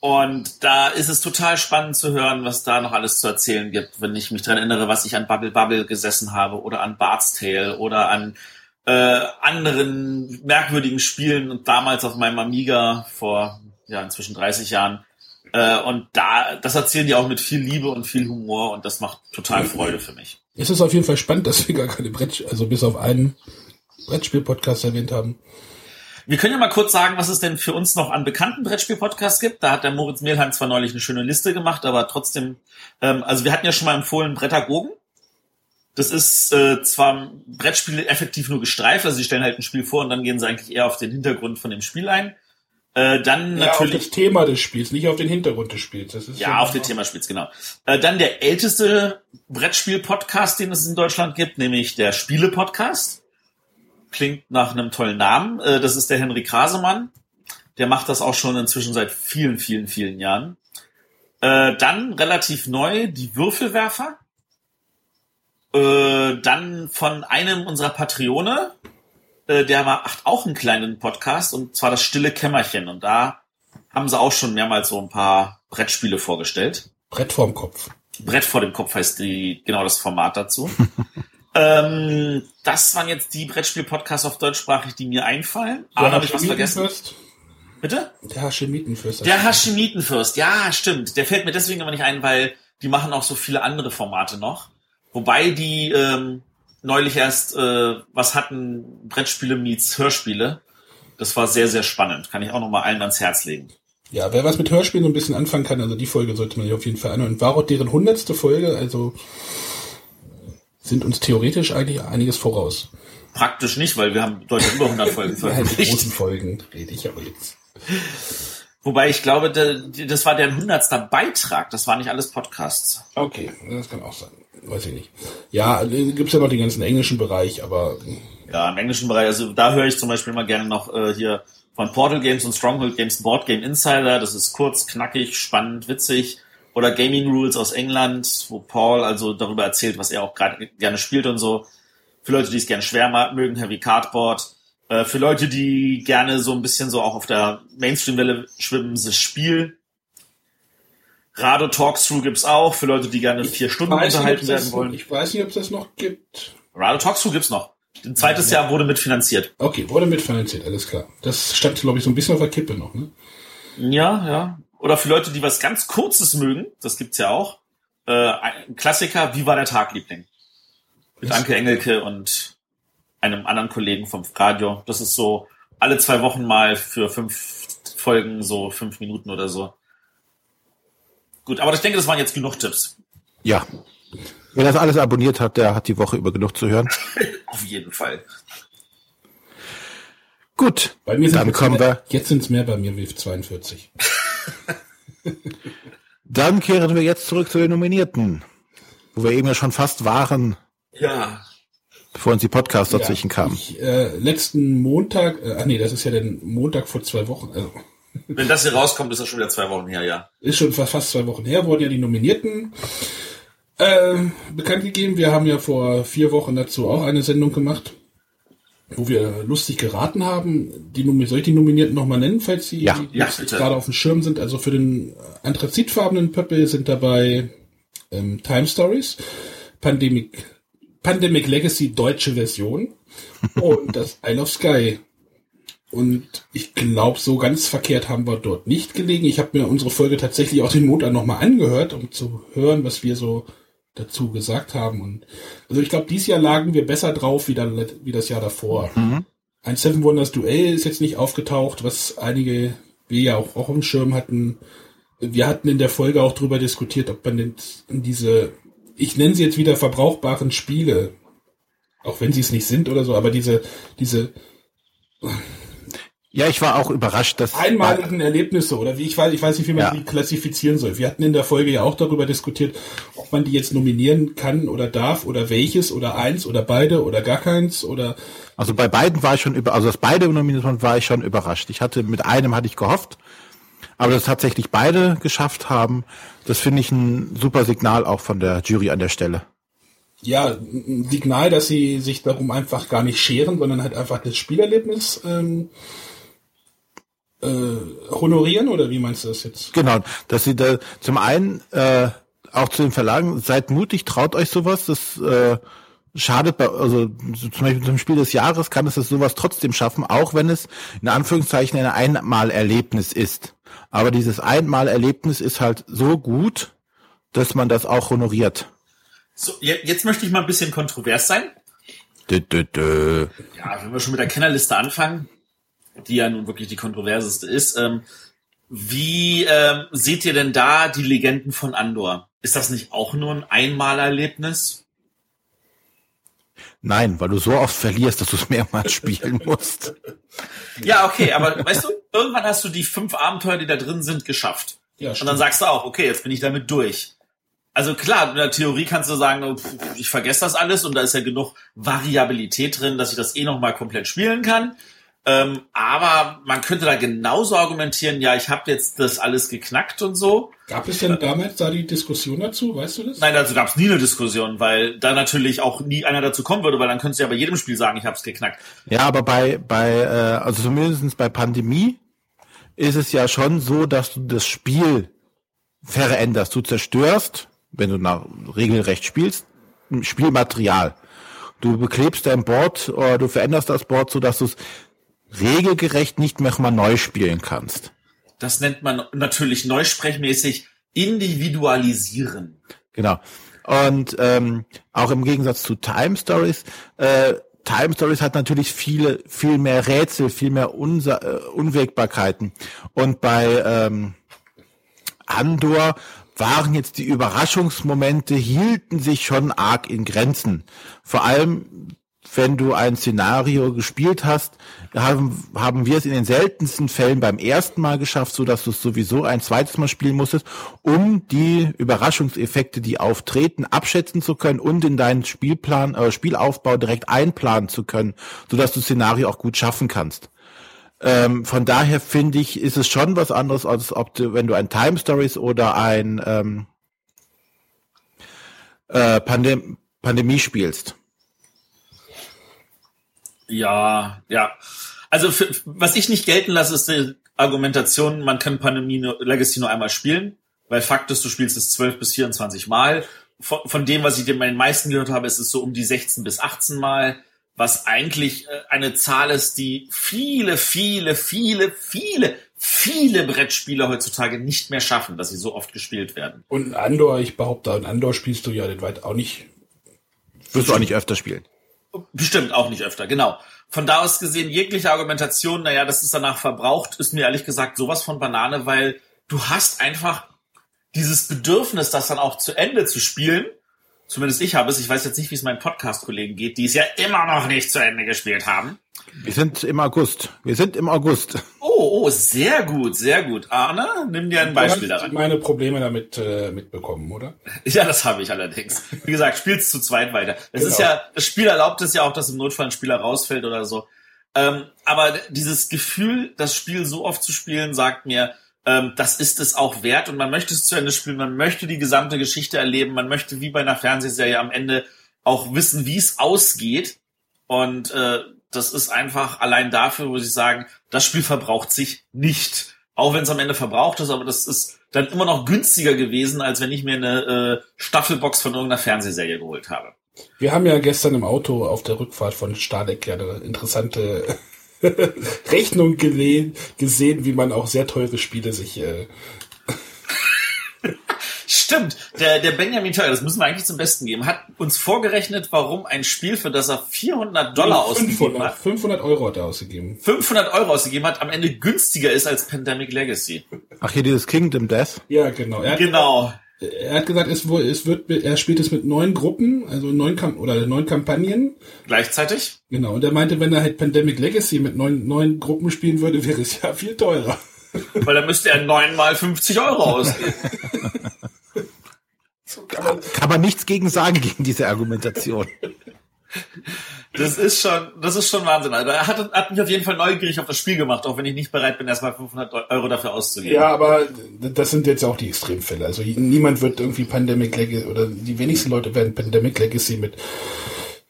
Und da ist es total spannend zu hören, was da noch alles zu erzählen gibt, wenn ich mich dran erinnere, was ich an Bubble Bubble gesessen habe oder an Bart's Tale oder an äh, anderen merkwürdigen Spielen und damals auf meinem Amiga vor ja inzwischen 30 Jahren. Äh, und da, das erzählen die auch mit viel Liebe und viel Humor und das macht total Freude für mich. Es ist auf jeden Fall spannend, dass wir gar keine Brett, also bis auf einen Brettspiel-Podcast erwähnt haben. Wir können ja mal kurz sagen, was es denn für uns noch an bekannten Brettspiel-Podcasts gibt. Da hat der Moritz Mehlheim zwar neulich eine schöne Liste gemacht, aber trotzdem, ähm, also wir hatten ja schon mal empfohlen Brettagogen. Das ist äh, zwar Brettspiele effektiv nur gestreift, also sie stellen halt ein Spiel vor und dann gehen sie eigentlich eher auf den Hintergrund von dem Spiel ein. Äh, dann ja, natürlich auf das Thema des Spiels, nicht auf den Hintergrund des Spiels. Das ist ja, ja auf den Thema des Spiels, genau. Äh, dann der älteste Brettspiel-Podcast, den es in Deutschland gibt, nämlich der Spiele-Podcast. Klingt nach einem tollen Namen. Äh, das ist der Henry Krasemann. Der macht das auch schon inzwischen seit vielen, vielen, vielen Jahren. Äh, dann relativ neu die Würfelwerfer. Äh, dann von einem unserer Patrone, äh, der macht auch einen kleinen Podcast und zwar das Stille Kämmerchen. Und da haben sie auch schon mehrmals so ein paar Brettspiele vorgestellt. Brett vorm Kopf. Brett vor dem Kopf heißt die, genau das Format dazu. ähm, das waren jetzt die Brettspiel-Podcasts auf deutschsprachig, die mir einfallen. Aber habe ich was vergessen? Bitte? Der Haschemitenfürst. Der Haschemitenfürst, ja, stimmt. Der fällt mir deswegen aber nicht ein, weil die machen auch so viele andere Formate noch. Wobei die ähm, neulich erst äh, was hatten, Brettspiele meets Hörspiele. Das war sehr, sehr spannend. Kann ich auch noch mal allen ans Herz legen. Ja, wer was mit Hörspielen so ein bisschen anfangen kann, also die Folge sollte man sich auf jeden Fall anhören. War auch deren hundertste Folge, also sind uns theoretisch eigentlich einiges voraus. Praktisch nicht, weil wir haben deutlich über 100 Folgen veröffentlicht. die großen Folgen rede ich aber jetzt. Wobei ich glaube, das war deren hundertster Beitrag. Das waren nicht alles Podcasts. Okay, das kann auch sein weiß ich nicht. Ja, gibt's ja noch den ganzen englischen Bereich, aber. Ja, im englischen Bereich, also da höre ich zum Beispiel mal gerne noch äh, hier von Portal Games und Stronghold Games Board Game Insider. Das ist kurz, knackig, spannend, witzig. Oder Gaming Rules aus England, wo Paul also darüber erzählt, was er auch gerade gerne spielt und so. Für Leute, die es gerne schwer mögen, Heavy Cardboard. Äh, für Leute, die gerne so ein bisschen so auch auf der Mainstream-Welle schwimmen, das Spiel Radio Talks gibt's auch, für Leute, die gerne vier Stunden unterhalten nicht, werden wollen. Ich weiß nicht, ob es das noch gibt. Radio Talks gibt's noch. Ein zweites Jahr wurde mitfinanziert. Okay, wurde mitfinanziert, alles klar. Das stand, glaube ich, so ein bisschen auf der Kippe noch, ne? Ja, ja. Oder für Leute, die was ganz Kurzes mögen, das gibt's ja auch. Äh, ein Klassiker, wie war der Tag, Liebling? Mit Anke Engelke und einem anderen Kollegen vom Radio. Das ist so alle zwei Wochen mal für fünf Folgen, so fünf Minuten oder so. Gut, aber ich denke, das waren jetzt genug Tipps. Ja. Wer das alles abonniert hat, der hat die Woche über genug zu hören. Auf jeden Fall. Gut, Bei mir sind dann kommen mehr, wir, Jetzt sind es mehr bei mir wie 42. dann kehren wir jetzt zurück zu den Nominierten, wo wir eben ja schon fast waren, Ja. bevor uns die Podcasts dazwischen kamen. Ich, äh, letzten Montag, äh, ah nee, das ist ja der Montag vor zwei Wochen, also Wenn das hier rauskommt, ist das schon wieder zwei Wochen her, ja. ist schon fast, fast zwei Wochen her, wurden ja die Nominierten äh, bekannt gegeben. Wir haben ja vor vier Wochen dazu auch eine Sendung gemacht, wo wir lustig geraten haben. Die, soll ich die Nominierten nochmal nennen, falls sie Ja. Ja, gerade auf dem Schirm sind? Also für den anthrazitfarbenen Pöppel sind dabei ähm, Time Stories, Pandemic, Pandemic Legacy deutsche Version und das Isle of Sky. Und ich glaube, so ganz verkehrt haben wir dort nicht gelegen. Ich habe mir unsere Folge tatsächlich auch den Montag nochmal angehört, um zu hören, was wir so dazu gesagt haben. Und also ich glaube, dieses Jahr lagen wir besser drauf wie, dann, wie das Jahr davor. Ein Seven Wonders Duell ist jetzt nicht aufgetaucht, was einige wir ja auch, auch im Schirm hatten. Wir hatten in der Folge auch drüber diskutiert, ob man denn diese, ich nenne sie jetzt wieder verbrauchbaren Spiele, auch wenn sie es nicht sind oder so, aber diese, diese Ja, ich war auch überrascht, dass einmaligen Erlebnisse oder wie ich weiß, ich weiß nicht, wie man Ja. die klassifizieren soll. Wir hatten in der Folge ja auch darüber diskutiert, ob man die jetzt nominieren kann oder darf oder welches oder eins oder beide oder gar keins oder Also bei beiden war ich schon über, also dass beide nominiert waren, war ich schon überrascht. Ich hatte mit einem hatte ich gehofft, aber dass tatsächlich beide geschafft haben, das finde ich ein super Signal auch von der Jury an der Stelle. ja, ein Signal, dass sie sich darum einfach gar nicht scheren, sondern halt einfach das Spielerlebnis ähm, äh, honorieren oder wie meinst du das jetzt? Genau, dass sie da zum einen äh, auch zu den Verlagen seid mutig, traut euch sowas, das äh, schadet bei, also so zum Beispiel zum Spiel des Jahres kann es das sowas trotzdem schaffen, auch wenn es in Anführungszeichen ein Einmalerlebnis ist. Aber dieses Einmalerlebnis ist halt so gut, dass man das auch honoriert. So, je- jetzt möchte ich mal ein bisschen kontrovers sein. Dö, dö, dö. Ja, wenn wir schon mit der Kennerliste anfangen, die ja nun wirklich die kontroverseste ist, ähm, wie ähm, seht ihr denn da die Legenden von Andor? Ist das nicht auch nur ein Einmalerlebnis? Nein, weil du so oft verlierst, dass du es mehrmals spielen musst. Ja, okay, aber weißt du, irgendwann hast du die fünf Abenteuer, die da drin sind, geschafft. Ja, Und dann sagst du auch, okay, jetzt bin ich damit durch. Also klar, in der Theorie kannst du sagen, oh, ich vergesse das alles und da ist ja genug Variabilität drin, dass ich das eh nochmal komplett spielen kann. Ähm, aber man könnte da genauso argumentieren, ja, ich habe jetzt das alles geknackt und so. Gab es denn damals da die Diskussion dazu, weißt du das? Nein, dazu gab es nie eine Diskussion, weil da natürlich auch nie einer dazu kommen würde, weil dann könntest du ja bei jedem Spiel sagen, ich habe es geknackt. Ja, aber bei, bei äh, also zumindest bei Pandemie ist es ja schon so, dass du das Spiel veränderst. Du zerstörst, wenn du nach regelrecht spielst, ein Spielmaterial. Du beklebst dein Board oder du veränderst das Board, so dass du es regelgerecht nicht mehr mal neu spielen kannst. Das nennt man natürlich neusprechmäßig individualisieren. Genau. Und ähm, auch im Gegensatz zu Time Stories, äh, Time Stories hat natürlich viele, viel mehr Rätsel, viel mehr Unsa äh, Unwägbarkeiten. Und bei ähm, Andor waren jetzt die Überraschungsmomente, hielten sich schon arg in Grenzen. Vor allem, wenn du ein Szenario gespielt hast, haben, haben wir es in den seltensten Fällen beim ersten Mal geschafft, so dass du es sowieso ein zweites Mal spielen musstest, um die Überraschungseffekte, die auftreten, abschätzen zu können und in deinen Spielplan, äh, Spielaufbau direkt einplanen zu können, so dass du Szenario auch gut schaffen kannst. Ähm, von daher finde ich, ist es schon was anderes, als ob du, wenn du ein Time Stories oder ein ähm, äh, Pandem Pandemie spielst. Ja, ja. Also für, was ich nicht gelten lasse, ist die Argumentation, man kann Pandemie nur, Legacy nur einmal spielen. weil Fakt ist, du spielst es 12 bis 24 Mal. Von, von dem, was ich dir den meisten gehört habe, ist es so um die 16 bis 18 Mal, was eigentlich äh, eine Zahl ist, die viele, viele, viele, viele, viele Brettspieler heutzutage nicht mehr schaffen, dass sie so oft gespielt werden. Und Andor, ich behaupte, in Andor spielst du ja den weit auch nicht. Wirst du auch nicht öfter spielen. Bestimmt auch nicht öfter, genau. Von da aus gesehen, jegliche Argumentation, naja, das ist danach verbraucht, ist mir ehrlich gesagt sowas von Banane, weil du hast einfach dieses Bedürfnis, das dann auch zu Ende zu spielen. Zumindest ich habe es. Ich weiß jetzt nicht, wie es meinen Podcast-Kollegen geht, die es ja immer noch nicht zu Ende gespielt haben. Wir sind im August. Wir sind im August. Oh, oh, sehr gut, sehr gut. Arne, nimm dir ein Beispiel du hast daran. meine Probleme damit äh, mitbekommen, oder? Ja, das habe ich allerdings. Wie gesagt, spielst zu zweit weiter. Es ist Genau. ja, das Spiel erlaubt es ja auch, dass im Notfall ein Spieler rausfällt oder so. Ähm, aber dieses Gefühl, das Spiel so oft zu spielen, sagt mir, ähm, das ist es auch wert und man möchte es zu Ende spielen, man möchte die gesamte Geschichte erleben, man möchte wie bei einer Fernsehserie am Ende auch wissen, wie es ausgeht. Und äh, das ist einfach allein dafür, wo sie sagen, das Spiel verbraucht sich nicht. Auch wenn es am Ende verbraucht ist, aber das ist dann immer noch günstiger gewesen, als wenn ich mir eine äh, Staffelbox von irgendeiner Fernsehserie geholt habe. Wir haben ja gestern im Auto auf der Rückfahrt von Stadek ja eine interessante Rechnung gele- gesehen, wie man auch sehr teure Spiele sich äh, Stimmt, der, der Benjamin Teuer, das müssen wir eigentlich zum Besten geben, hat uns vorgerechnet, warum ein Spiel, für das er 400 Dollar ausgegeben 500, hat, 500 Euro hat er ausgegeben. 500 Euro ausgegeben hat, am Ende günstiger ist als Pandemic Legacy. Ach, hier dieses Kingdom Death. Ja, genau. Er hat, Genau. Er hat gesagt, es, es wird, er spielt es mit neun Gruppen, also neun Kam oder neun Kampagnen. Gleichzeitig? Genau. Und er meinte, wenn er halt Pandemic Legacy mit neun, neun Gruppen spielen würde, wäre es ja viel teurer. Weil da müsste er neunmal 50 Euro ausgeben. Kann man nichts gegen sagen, gegen diese Argumentation. Das ist schon, das ist schon Wahnsinn. Also er hat, hat mich auf jeden Fall neugierig auf das Spiel gemacht, auch wenn ich nicht bereit bin, erstmal 500 Euro dafür auszugeben. Ja, aber das sind jetzt auch die Extremfälle. Also niemand wird irgendwie Pandemic Legacy oder die wenigsten Leute werden Pandemic Legacy mit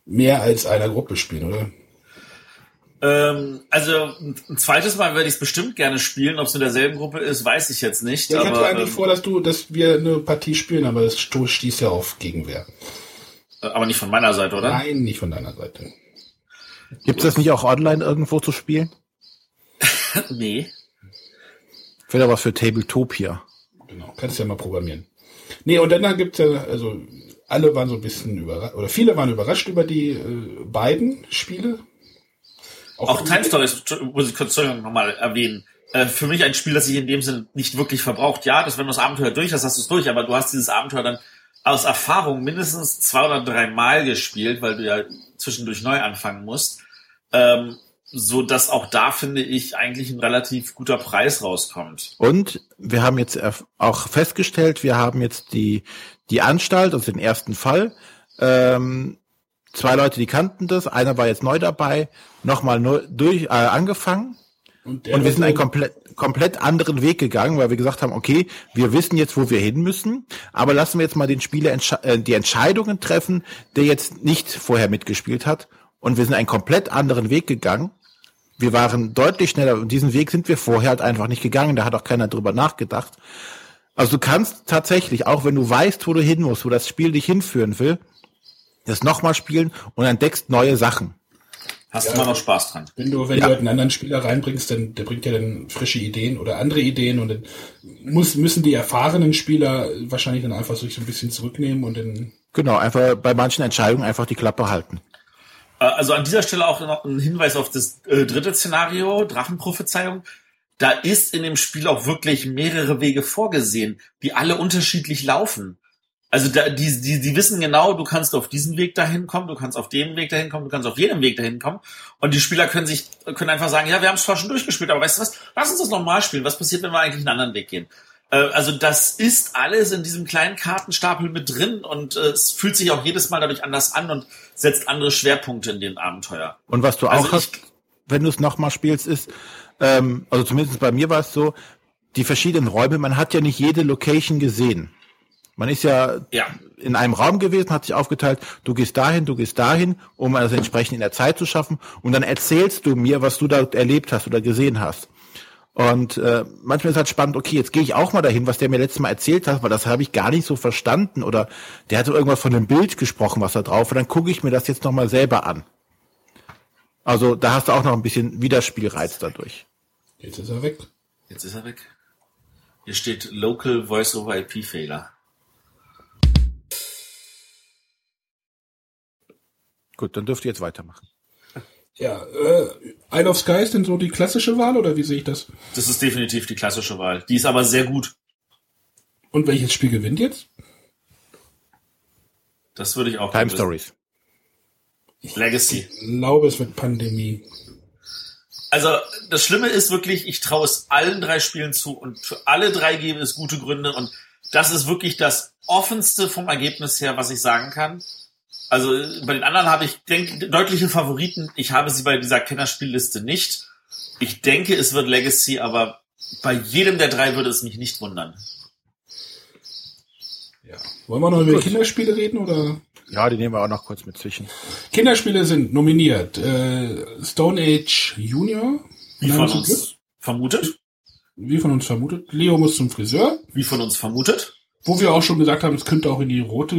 mehr als einer Gruppe spielen, oder? Ähm, also ein zweites Mal werde ich es bestimmt gerne spielen. Ob es in derselben Gruppe ist, weiß ich jetzt nicht. Ja, ich hatte aber, eigentlich ähm, vor, dass du, dass wir eine Partie spielen, aber das stieß ja auf Gegenwehr. Aber nicht von meiner Seite, oder? Nein, nicht von deiner Seite. Gibt es das nicht auch online irgendwo zu spielen? nee. Wäre was für Tabletopia. Genau, kannst ja mal programmieren. Nee, und dann gibt's ja, also alle waren so ein bisschen überrascht, oder viele waren überrascht über die äh, beiden Spiele. Auch Time Stories, muss ich kurz nochmal erwähnen. Äh, für mich ein Spiel, das sich in dem Sinne nicht wirklich verbraucht. Ja, dass wenn du das Abenteuer durch hast, hast du es durch, aber du hast dieses Abenteuer dann aus Erfahrung mindestens zwei oder drei Mal gespielt, weil du ja zwischendurch neu anfangen musst. Ähm, so dass auch da finde ich eigentlich ein relativ guter Preis rauskommt. Und wir haben jetzt auch festgestellt, wir haben jetzt die, die Anstalt, also den ersten Fall. Ähm, zwei Leute, die kannten das, einer war jetzt neu dabei, nochmal neu durch äh, angefangen. Und, der Und wir sind so- komplett, komplett anderen Weg gegangen, weil wir gesagt haben, okay, wir wissen jetzt, wo wir hin müssen, aber lassen wir jetzt mal den Spieler äh, die Entscheidungen treffen, der jetzt nicht vorher mitgespielt hat. Und wir sind einen komplett anderen Weg gegangen. Wir waren deutlich schneller und diesen Weg sind wir vorher halt einfach nicht gegangen. Da hat auch keiner drüber nachgedacht. Also du kannst tatsächlich, auch wenn du weißt, wo du hin musst, wo das Spiel dich hinführen will, das nochmal spielen und entdeckst neue Sachen. Hast du immer noch Spaß dran? Wenn du, wenn Ja. du halt einen anderen Spieler reinbringst, dann der bringt ja dann frische Ideen oder andere Ideen und dann muss, müssen die erfahrenen Spieler wahrscheinlich dann einfach sich so ein bisschen zurücknehmen und dann Genau, einfach bei manchen Entscheidungen einfach die Klappe halten. Äh, Also an dieser Stelle auch noch ein Hinweis auf das äh, dritte Szenario, Drachenprophezeiung. Da ist in dem Spiel auch wirklich mehrere Wege vorgesehen, die alle unterschiedlich laufen. Also da, die, die, die wissen genau, du kannst auf diesen Weg dahin kommen, du kannst auf dem Weg dahin kommen, du kannst auf jedem Weg dahin kommen. Und die Spieler können sich, können einfach sagen, ja, wir haben es zwar schon durchgespielt, aber weißt du was, lass uns das nochmal spielen. Was passiert, wenn wir eigentlich einen anderen Weg gehen? Äh, Also das ist alles in diesem kleinen Kartenstapel mit drin und äh, es fühlt sich auch jedes Mal dadurch anders an und setzt andere Schwerpunkte in dem Abenteuer. Und was du auch Also ich- hast, wenn du es nochmal spielst, ist, ähm, also zumindest bei mir war es so, die verschiedenen Räume, man hat ja nicht jede Location gesehen. Man ist ja, Ja. in einem Raum gewesen, hat sich aufgeteilt, du gehst dahin, du gehst dahin, um das entsprechend in der Zeit zu schaffen. Und dann erzählst du mir, was du da erlebt hast oder gesehen hast. Und äh, manchmal ist halt spannend, okay, jetzt gehe ich auch mal dahin, was der mir letztes Mal erzählt hat, weil das habe ich gar nicht so verstanden. Oder der hatte irgendwas von einem Bild gesprochen, was da drauf. Und dann gucke ich mir das jetzt nochmal selber an. Also da hast du auch noch ein bisschen Widerspielreiz dadurch. Jetzt ist er weg. Jetzt ist er weg. Hier steht Local Voice over IP Fehler. Gut, dann dürft ihr jetzt weitermachen. Ja, äh, Isle of Sky ist denn so die klassische Wahl oder wie sehe ich das? Das ist definitiv die klassische Wahl. Die ist aber sehr gut. Und welches Spiel gewinnt jetzt? Das würde ich auch Time wissen. Stories. Legacy. Ich glaube, es wird Pandemie. Also das Schlimme ist wirklich, ich traue es allen drei Spielen zu und für alle drei gebe es gute Gründe und das ist wirklich das offenste vom Ergebnis her, was ich sagen kann. Also bei den anderen habe ich denke, deutliche Favoriten. Ich habe sie bei dieser Kennerspielliste nicht. Ich denke, es wird Legacy, aber bei jedem der drei würde es mich nicht wundern. Ja. Wollen wir noch über Kinderspiele reden oder? Ja, die nehmen wir auch noch kurz mit zwischen. Kinderspiele sind nominiert. Äh, Stone Age Junior. Wie von zum Glück. uns vermutet. Wie von uns vermutet. Leo muss zum Friseur. Wie von uns vermutet. Wo wir auch schon gesagt haben, es könnte auch in die rote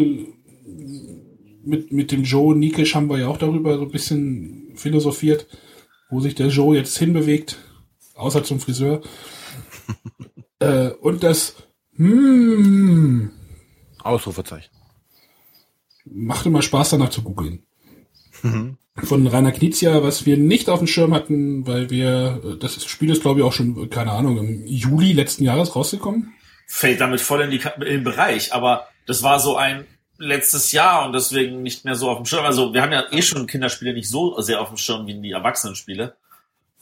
mit, mit dem Joe Nikisch haben wir ja auch darüber so ein bisschen philosophiert, wo sich der Joe jetzt hinbewegt, außer zum Friseur. äh, und das hm, Ausrufezeichen. macht immer Spaß danach zu googeln. Von Rainer Knizia, was wir nicht auf dem Schirm hatten, weil wir, das Spiel ist glaube ich auch schon, keine Ahnung, im Juli letzten Jahres rausgekommen. Fällt damit voll in, die, in den Bereich, aber das war so ein letztes Jahr und deswegen nicht mehr so auf dem Schirm. Also wir haben ja eh schon Kinderspiele nicht so sehr auf dem Schirm wie die Erwachsenenspiele.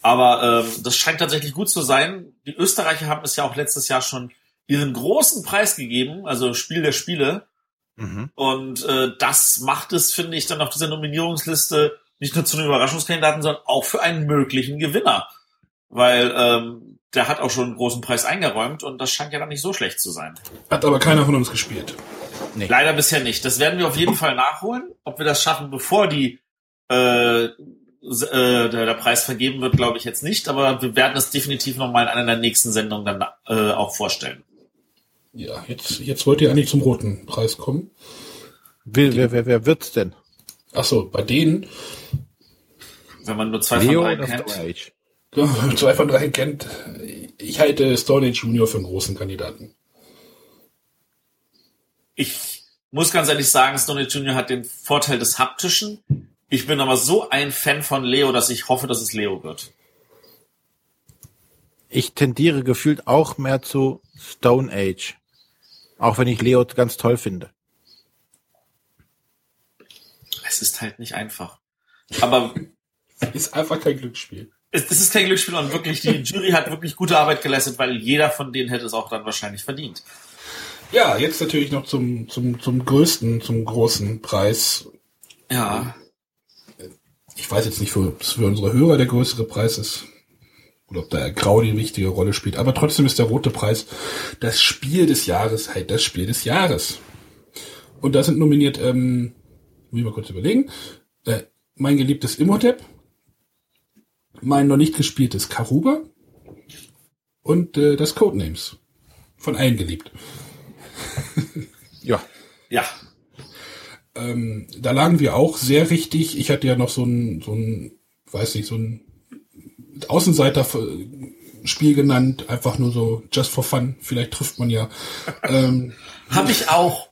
Aber ähm, das scheint tatsächlich gut zu sein. Die Österreicher haben es ja auch letztes Jahr schon ihren großen Preis gegeben, also Spiel der Spiele. Mhm. Und äh, das macht es, finde ich, dann auf dieser Nominierungsliste nicht nur zu einem Überraschungskandidaten, sondern auch für einen möglichen Gewinner. Weil ähm, der hat auch schon einen großen Preis eingeräumt und das scheint ja dann nicht so schlecht zu sein. Hat aber keiner von uns gespielt. Leider bisher nicht. Das werden wir auf jeden Fall nachholen. Ob wir das schaffen, bevor die äh, äh, der, der Preis vergeben wird, glaube ich jetzt nicht. Aber wir werden es definitiv noch mal in einer der nächsten Sendungen dann äh, auch vorstellen. Ja, jetzt, jetzt wollt ihr eigentlich zum roten Preis kommen. Wer, wer, wer, wer wird's denn? Ach so, bei denen, Wenn man nur zwei Leo von drei kennt. Zwei von drei kennt, ich halte Stone Age Junior für einen großen Kandidaten. Ich muss ganz ehrlich sagen, Stone Age Junior hat den Vorteil des Haptischen. Ich bin aber so ein Fan von Leo, dass ich hoffe, dass es Leo wird. Ich tendiere gefühlt auch mehr zu Stone Age. Auch wenn ich Leo ganz toll finde. Es ist halt nicht einfach. Aber Ist einfach kein Glücksspiel. es, es ist kein Glücksspiel und wirklich, die Jury hat wirklich gute Arbeit geleistet, weil jeder von denen hätte es auch dann wahrscheinlich verdient. Ja, jetzt natürlich noch zum, zum, zum größten, zum großen Preis. Ja. Ich weiß jetzt nicht, ob es für unsere Hörer der größere Preis ist. Oder ob da Grau die wichtige Rolle spielt. Aber trotzdem ist der rote Preis das Spiel des Jahres halt das Spiel des Jahres. Und da sind nominiert, ähm, muss ich mal kurz überlegen, äh, mein geliebtes Imhotep, mein noch nicht gespieltes Karuba und äh, das Codenames. Von allen geliebt. Ja. Ja. Ähm, da lagen wir auch sehr richtig. Ich hatte ja noch so ein, so ein, weiß nicht, so ein Außenseiter-Spiel genannt, einfach nur so just for fun. Vielleicht trifft man ja. ähm, Habe ich auch.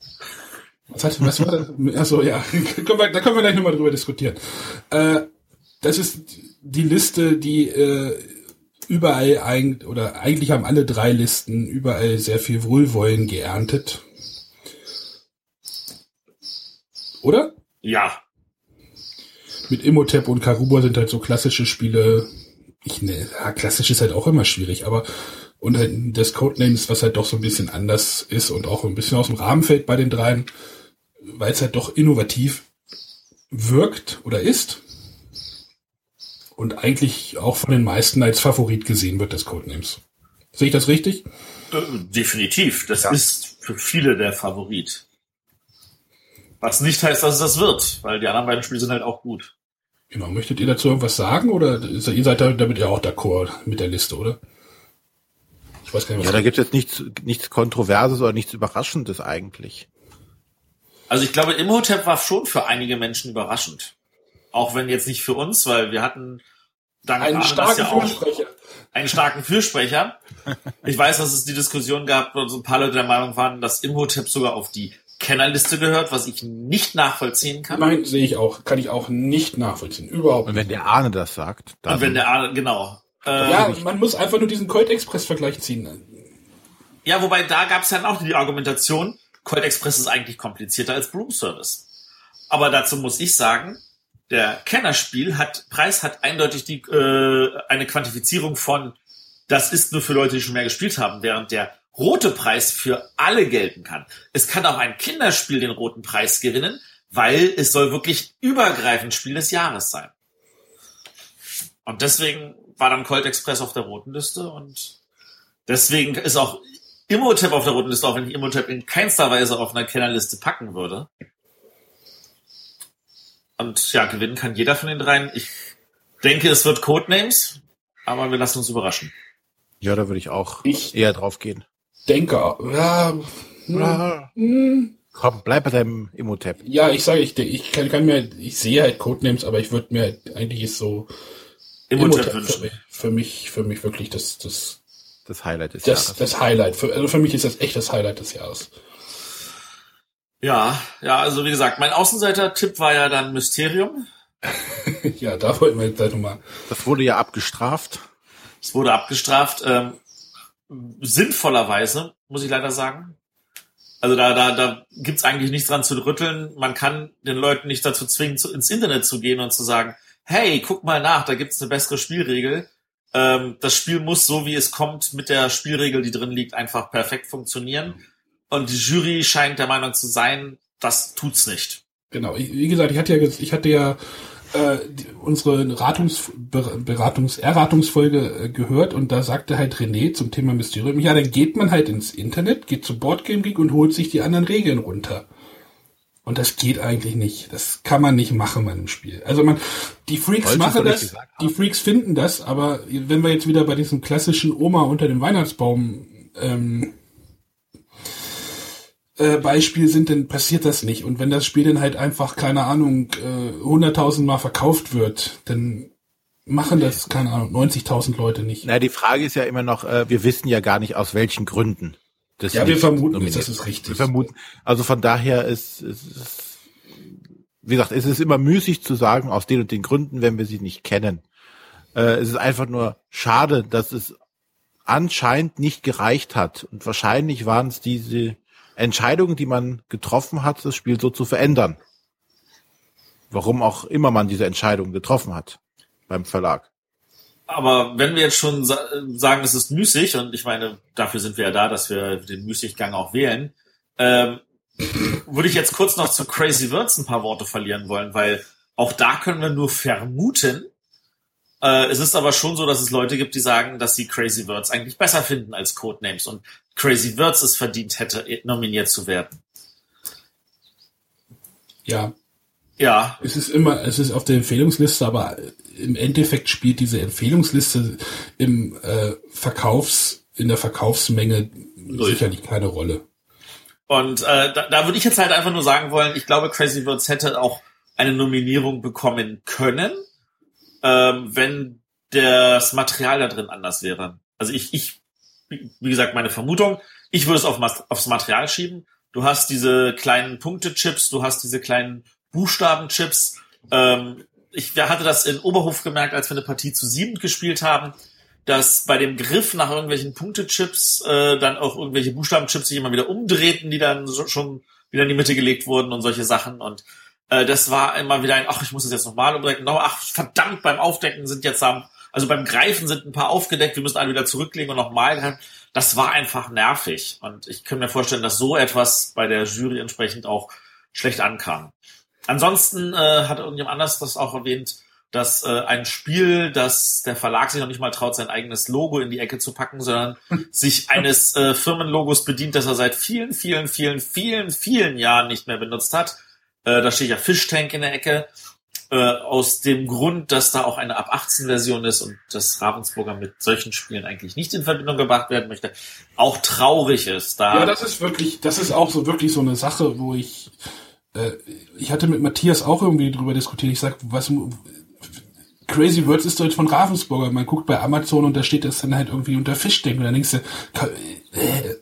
was, hat, was war das? Achso, ja, da können wir gleich nochmal drüber diskutieren. Äh, das ist die Liste, die äh, überall eigentlich, oder eigentlich haben alle drei Listen überall sehr viel Wohlwollen geerntet. Oder? Ja. mit Imhotep und Karuba sind halt so klassische Spiele. Ich ne, ja, klassisch ist halt auch immer schwierig, aber und halt das Codenames, was halt doch so ein bisschen anders ist und auch ein bisschen aus dem Rahmen fällt bei den dreien, weil es halt doch innovativ wirkt oder ist und eigentlich auch von den meisten als Favorit gesehen wird des Codenames. Sehe ich das richtig? Äh, definitiv. Das ist für viele der Favorit. Was nicht heißt, dass es das wird, weil die anderen beiden Spiele sind halt auch gut. Genau. Möchtet ihr dazu irgendwas sagen oder ihr seid da- damit ja auch d'accord mit der Liste, oder? weiß gar nicht, was Ja, da gibt es jetzt nichts, nichts Kontroverses oder nichts Überraschendes eigentlich. Also ich glaube, Imhotep war schon für einige Menschen überraschend. Auch wenn jetzt nicht für uns, weil wir hatten dank einen Arne, starken ja Fürsprecher. Einen starken Fürsprecher. Ich weiß, dass es die Diskussion gab, wo so ein paar Leute der Meinung waren, dass Imhotep sogar auf die Kennerliste gehört, was ich nicht nachvollziehen kann. Nein, sehe ich auch. Kann ich auch nicht nachvollziehen. Überhaupt. Und wenn der Arne das sagt, dann. Und wenn der Arne, genau. Ähm, ja, man muss einfach nur diesen Colt Express Vergleich ziehen. Ja, wobei da gab es dann auch die Argumentation, Colt Express ist eigentlich komplizierter als Broom Service. Aber dazu muss ich sagen, der Kennerspiel hat, Preis hat eindeutig die, äh, eine Quantifizierung von, das ist nur für Leute, die schon mehr gespielt haben, während der rote Preis für alle gelten kann. Es kann auch ein Kinderspiel den roten Preis gewinnen, weil es soll wirklich übergreifend Spiel des Jahres sein. Und deswegen war dann Colt Express auf der roten Liste und deswegen ist auch Immotep auf der roten Liste, auch wenn ich Immotep in keinster Weise auf einer Kennerliste packen würde. Und ja, gewinnen kann jeder von den dreien. Ich denke, es wird Codenames, aber wir lassen uns überraschen. Ja, da würde ich auch ich eher drauf gehen. Denke, ja. ja. Hm. Komm, bleib bei deinem Immotep. Ja, ich sage, ich, ich kann, kann, mir, ich sehe halt Codenames, aber ich würde mir eigentlich ist so Immotep, Immotep für, für, mich, für mich wirklich das, das, das Highlight des das, Jahres. Das Highlight. Für, also für mich ist das echt das Highlight des Jahres. Ja, ja, also wie gesagt, mein Außenseiter-Tipp war ja dann Mysterium. ja, da wollten wir jetzt halt nochmal. Das wurde ja abgestraft. Es wurde abgestraft, ähm, sinnvollerweise, muss ich leider sagen. Also da, da, da gibt's eigentlich nichts dran zu rütteln. Man kann den Leuten nicht dazu zwingen, zu, ins Internet zu gehen und zu sagen, hey, guck mal nach, da gibt's eine bessere Spielregel. Ähm, das Spiel muss, so wie es kommt, mit der Spielregel, die drin liegt, einfach perfekt funktionieren. Und die Jury scheint der Meinung zu sein, das tut's nicht. Genau, wie gesagt, ich hatte ja, ich hatte ja äh, die, unsere Ratungs, Beratungs, Erratungsfolge äh, gehört und da sagte halt René zum Thema Mysterium, ja, dann geht man halt ins Internet, geht zu Boardgame Geek und holt sich die anderen Regeln runter. Und das geht eigentlich nicht. Das kann man nicht machen bei einem Spiel. Also man, die Freaks Wolltest machen das, die Freaks finden das, aber wenn wir jetzt wieder bei diesem klassischen Oma unter dem Weihnachtsbaum ähm, äh, Beispiel sind, dann passiert das nicht. Und wenn das Spiel dann halt einfach, keine Ahnung, äh, 100.000 Mal verkauft wird, dann machen das, keine Ahnung, 90.000 Leute nicht. Na, die Frage ist ja immer noch, äh, wir wissen ja gar nicht, aus welchen Gründen. Das ja, wir vermuten jetzt, das ist richtig. Wir vermuten, also von daher ist, ist, ist, wie gesagt, es ist immer müßig zu sagen, aus den und den Gründen, wenn wir sie nicht kennen. Äh, es ist einfach nur schade, dass es anscheinend nicht gereicht hat. Und wahrscheinlich waren es diese Entscheidung, die man getroffen hat, das Spiel so zu verändern. Warum auch immer man diese Entscheidung getroffen hat beim Verlag. Aber wenn wir jetzt schon sagen, es ist müßig, und ich meine, dafür sind wir ja da, dass wir den Müßiggang auch wählen, ähm, würde ich jetzt kurz noch zu Crazy Words ein paar Worte verlieren wollen, weil auch da können wir nur vermuten. Äh, es ist aber schon so, dass es Leute gibt, die sagen, dass sie Crazy Words eigentlich besser finden als Codenames. Und Crazy Words es verdient hätte, nominiert zu werden. Ja. Ja. Es ist immer, es ist auf der Empfehlungsliste, aber im Endeffekt spielt diese Empfehlungsliste im äh, Verkaufs, in der Verkaufsmenge Null. sicherlich keine Rolle. Und äh, da, da würde ich jetzt halt einfach nur sagen wollen, ich glaube, Crazy Words hätte auch eine Nominierung bekommen können, ähm, wenn das Material da drin anders wäre. Also ich, ich wie gesagt, meine Vermutung. Ich würde es auf, aufs Material schieben. Du hast diese kleinen Punktechips, du hast diese kleinen Buchstabenchips. Ähm, ich hatte das in Oberhof gemerkt, als wir eine Partie zu sieben gespielt haben, dass bei dem Griff nach irgendwelchen Punktechips äh, dann auch irgendwelche Buchstabenchips sich immer wieder umdrehten, die dann so, schon wieder in die Mitte gelegt wurden und solche Sachen. Und äh, das war immer wieder ein, ach, ich muss es jetzt nochmal umdecken. Ach, verdammt, beim Aufdecken sind jetzt am also beim Greifen sind ein paar aufgedeckt, wir müssen alle wieder zurücklegen und nochmal greifen. Das war einfach nervig. Und ich kann mir vorstellen, dass so etwas bei der Jury entsprechend auch schlecht ankam. Ansonsten äh, hat irgendjemand anders das auch erwähnt, dass äh, ein Spiel, das der Verlag sich noch nicht mal traut, sein eigenes Logo in die Ecke zu packen, sondern sich eines äh, Firmenlogos bedient, das er seit vielen, vielen, vielen, vielen, vielen Jahren nicht mehr benutzt hat. Äh, da steht ja Fish Tank in der Ecke. Äh, aus dem Grund, dass da auch eine ab 18 Version ist und dass Ravensburger mit solchen Spielen eigentlich nicht in Verbindung gebracht werden möchte, auch traurig ist. Da ja, das ist wirklich, das ist auch so wirklich so eine Sache, wo ich, äh, ich hatte mit Matthias auch irgendwie drüber diskutiert. Ich sag, was Crazy Words ist jetzt von Ravensburger. Man guckt bei Amazon und da steht das dann halt irgendwie unter Fischdenk und dann denkst du, äh,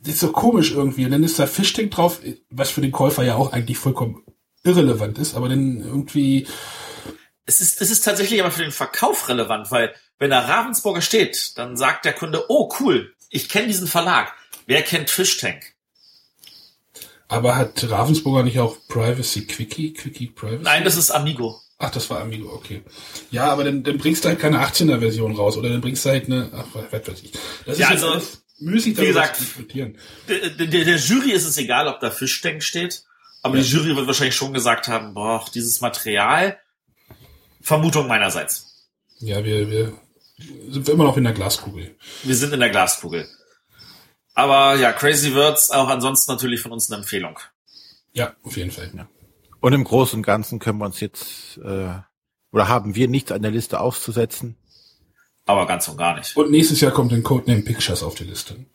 das ist so komisch irgendwie. Und dann ist da Fischdenk drauf, was für den Käufer ja auch eigentlich vollkommen irrelevant ist, aber dann irgendwie. Es ist, es ist tatsächlich aber für den Verkauf relevant, weil wenn da Ravensburger steht, dann sagt der Kunde, oh cool, ich kenne diesen Verlag. Wer kennt Fishtank? Aber hat Ravensburger nicht auch Privacy Quickie? Quickie Privacy? Nein, das ist Amigo. Ach, das war Amigo, okay. Ja, aber dann, dann bringst du halt keine 18er Version raus oder dann bringst du halt eine, ach, was weiß ich. Das ja, ist also, müßig wie gesagt, diskutieren. Der, der, der Jury ist es egal, ob da Fischtank steht. Aber ja. die Jury wird wahrscheinlich schon gesagt haben, boah, dieses Material, Vermutung meinerseits. Ja, wir, wir sind immer noch in der Glaskugel. Wir sind in der Glaskugel. Aber ja, Crazy Words auch ansonsten natürlich von uns eine Empfehlung. Ja, auf jeden Fall. Ja. Und im Großen und Ganzen können wir uns jetzt äh, oder haben wir nichts an der Liste auszusetzen. Aber ganz und gar nicht. Und nächstes Jahr kommt ein Codename Pictures auf die Liste.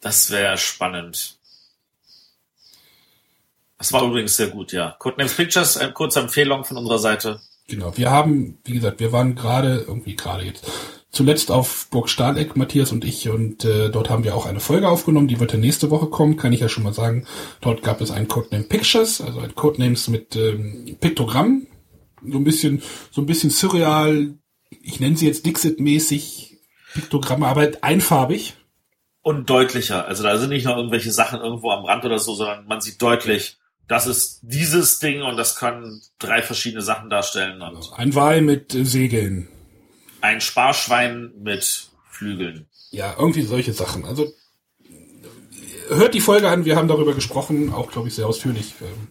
das wäre spannend. Das war übrigens sehr gut, ja. Codenames Pictures, eine kurze Empfehlung von unserer Seite. Genau, wir haben, wie gesagt, wir waren gerade, irgendwie gerade jetzt, zuletzt auf Burg Stahleck, Matthias und ich, und äh, dort haben wir auch eine Folge aufgenommen, die wird ja nächste Woche kommen, kann ich ja schon mal sagen. Dort gab es ein Codename Pictures, also ein Codenames mit ähm, Piktogramm, so ein bisschen, so ein bisschen surreal, ich nenne sie jetzt Dixit-mäßig Piktogramme, aber einfarbig. Und deutlicher. Also da sind nicht noch irgendwelche Sachen irgendwo am Rand oder so, sondern man sieht deutlich, das ist dieses Ding und das kann drei verschiedene Sachen darstellen. Und ein Wal mit Segeln. Ein Sparschwein mit Flügeln. Ja, irgendwie solche Sachen. Also hört die Folge an, wir haben darüber gesprochen, auch glaube ich sehr ausführlich. Ähm.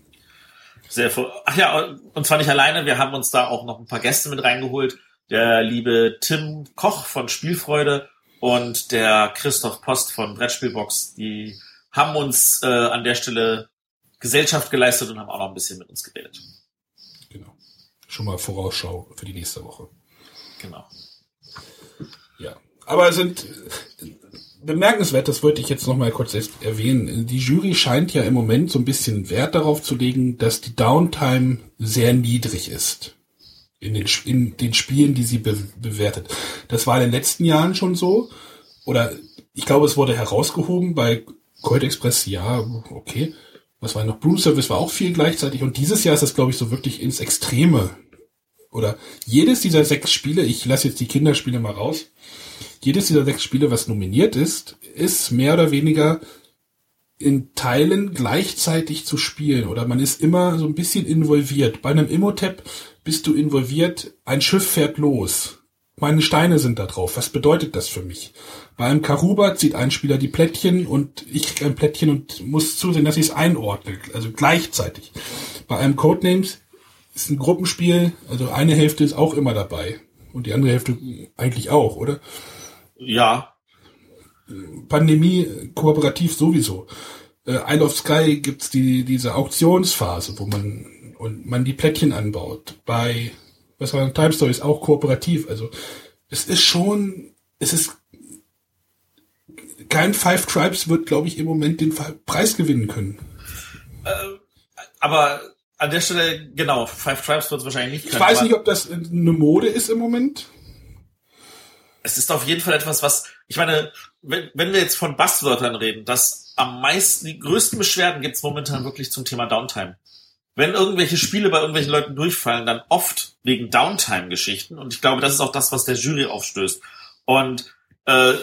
Sehr Ach ja, und zwar nicht alleine, wir haben uns da auch noch ein paar Gäste mit reingeholt. Der liebe Tim Koch von Spielfreude und der Christoph Post von Brettspielbox, die haben uns äh, an der Stelle Gesellschaft geleistet und haben auch noch ein bisschen mit uns geredet. Genau. Schon mal Vorausschau für die nächste Woche. Genau. Ja. Aber es sind bemerkenswert, das wollte ich jetzt noch mal kurz erwähnen. Die Jury scheint ja im Moment so ein bisschen Wert darauf zu legen, dass die Downtime sehr niedrig ist. In den, in den Spielen, die sie be bewertet. Das war in den letzten Jahren schon so. Oder ich glaube, es wurde herausgehoben bei Colt Express, ja, okay was war noch? Broom Service war auch viel gleichzeitig und dieses Jahr ist das, glaube ich, so wirklich ins Extreme. Oder jedes dieser sechs Spiele, ich lasse jetzt die Kinderspiele mal raus, jedes dieser sechs Spiele, was nominiert ist, ist mehr oder weniger in Teilen gleichzeitig zu spielen oder man ist immer so ein bisschen involviert. Bei einem Imhotep bist du involviert, ein Schiff fährt los. Meine Steine sind da drauf. Was bedeutet das für mich? Bei einem Karuba zieht ein Spieler die Plättchen und ich kriege ein Plättchen und muss zusehen, dass ich es einordne. Also gleichzeitig. Bei einem Codenames ist ein Gruppenspiel, also eine Hälfte ist auch immer dabei. Und die andere Hälfte eigentlich auch, oder? Ja. Pandemie kooperativ sowieso. Äh, Isle of Sky gibt's die, diese Auktionsphase, wo man, und man die Plättchen anbaut. Bei was war Time Stories auch kooperativ. Also es ist schon, es ist kein Five Tribes wird, glaube ich, im Moment den Preis gewinnen können. Äh, aber an der Stelle, genau, Five Tribes wird es wahrscheinlich nicht können. Ich weiß nicht, ob das eine Mode ist im Moment. Es ist auf jeden Fall etwas, was, ich meine, wenn, wenn wir jetzt von Buzzwörtern reden, das am meisten, die größten Beschwerden gibt es momentan wirklich zum Thema Downtime wenn irgendwelche Spiele bei irgendwelchen Leuten durchfallen, dann oft wegen Downtime-Geschichten. Und ich glaube, das ist auch das, was der Jury aufstößt. Und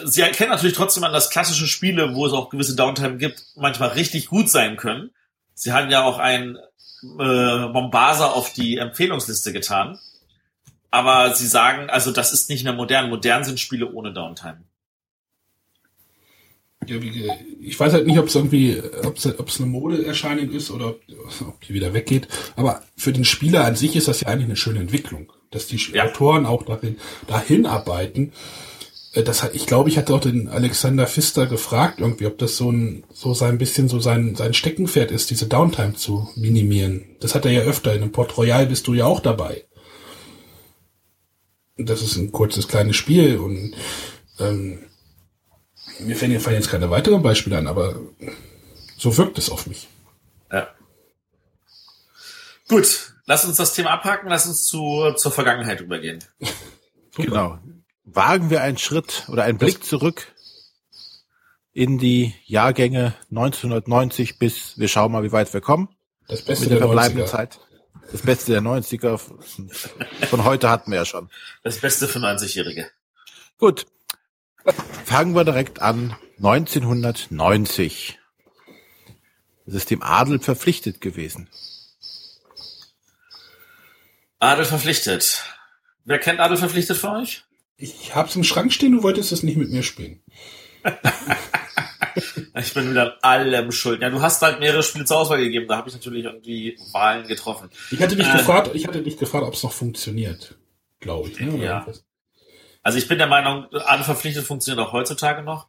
sie erkennen natürlich trotzdem an, dass klassische Spiele, wo es auch gewisse Downtime gibt, manchmal richtig gut sein können. Sie haben ja auch ein äh, Mombasa auf die Empfehlungsliste getan. Aber sie sagen, also das ist nicht mehr modern. Modern sind Spiele ohne Downtime. Ja, wie, ich weiß halt nicht, ob es irgendwie, ob es eine Modeerscheinung ist oder ob die wieder weggeht. Aber für den Spieler an sich ist das ja eigentlich eine schöne Entwicklung, dass die ja. Autoren auch dahin, dahin arbeiten, äh, das hat, ich glaube, ich hatte auch den Alexander Pfister gefragt, irgendwie, ob das so ein, so sein bisschen so sein, sein Steckenpferd ist, diese Downtime zu minimieren. Das hat er ja öfter. In einem Port Royal bist du ja auch dabei. Das ist ein kurzes kleines Spiel und ähm, mir fallen jetzt keine weiteren Beispiele an, aber so wirkt es auf mich. Ja. Gut, lass uns das Thema abhaken, lass uns zu, zur Vergangenheit übergehen. genau. Wagen wir einen Schritt oder einen Blick zurück in die Jahrgänge 1990 bis wir schauen mal, wie weit wir kommen. Das Beste mit der, der verbleibenden 90er. Zeit. Das Beste der 90er. Von heute hatten wir ja schon. Das Beste für 90-Jährige. Gut. Fangen wir direkt an. 1990. Es ist dem Adel verpflichtet gewesen. Adel verpflichtet. Wer kennt Adel verpflichtet von euch? Ich hab's im Schrank stehen, du wolltest es nicht mit mir spielen. ich bin wieder an allem schuld. Ja, du hast halt mehrere Spiele zur Auswahl gegeben, da habe ich natürlich irgendwie Wahlen getroffen. Ich hatte dich äh, gefragt, ich hatte dich gefragt, ob es noch funktioniert. Glaube ich. Ne? ja. Also ich bin der Meinung, Adel verpflichtet funktioniert auch heutzutage noch.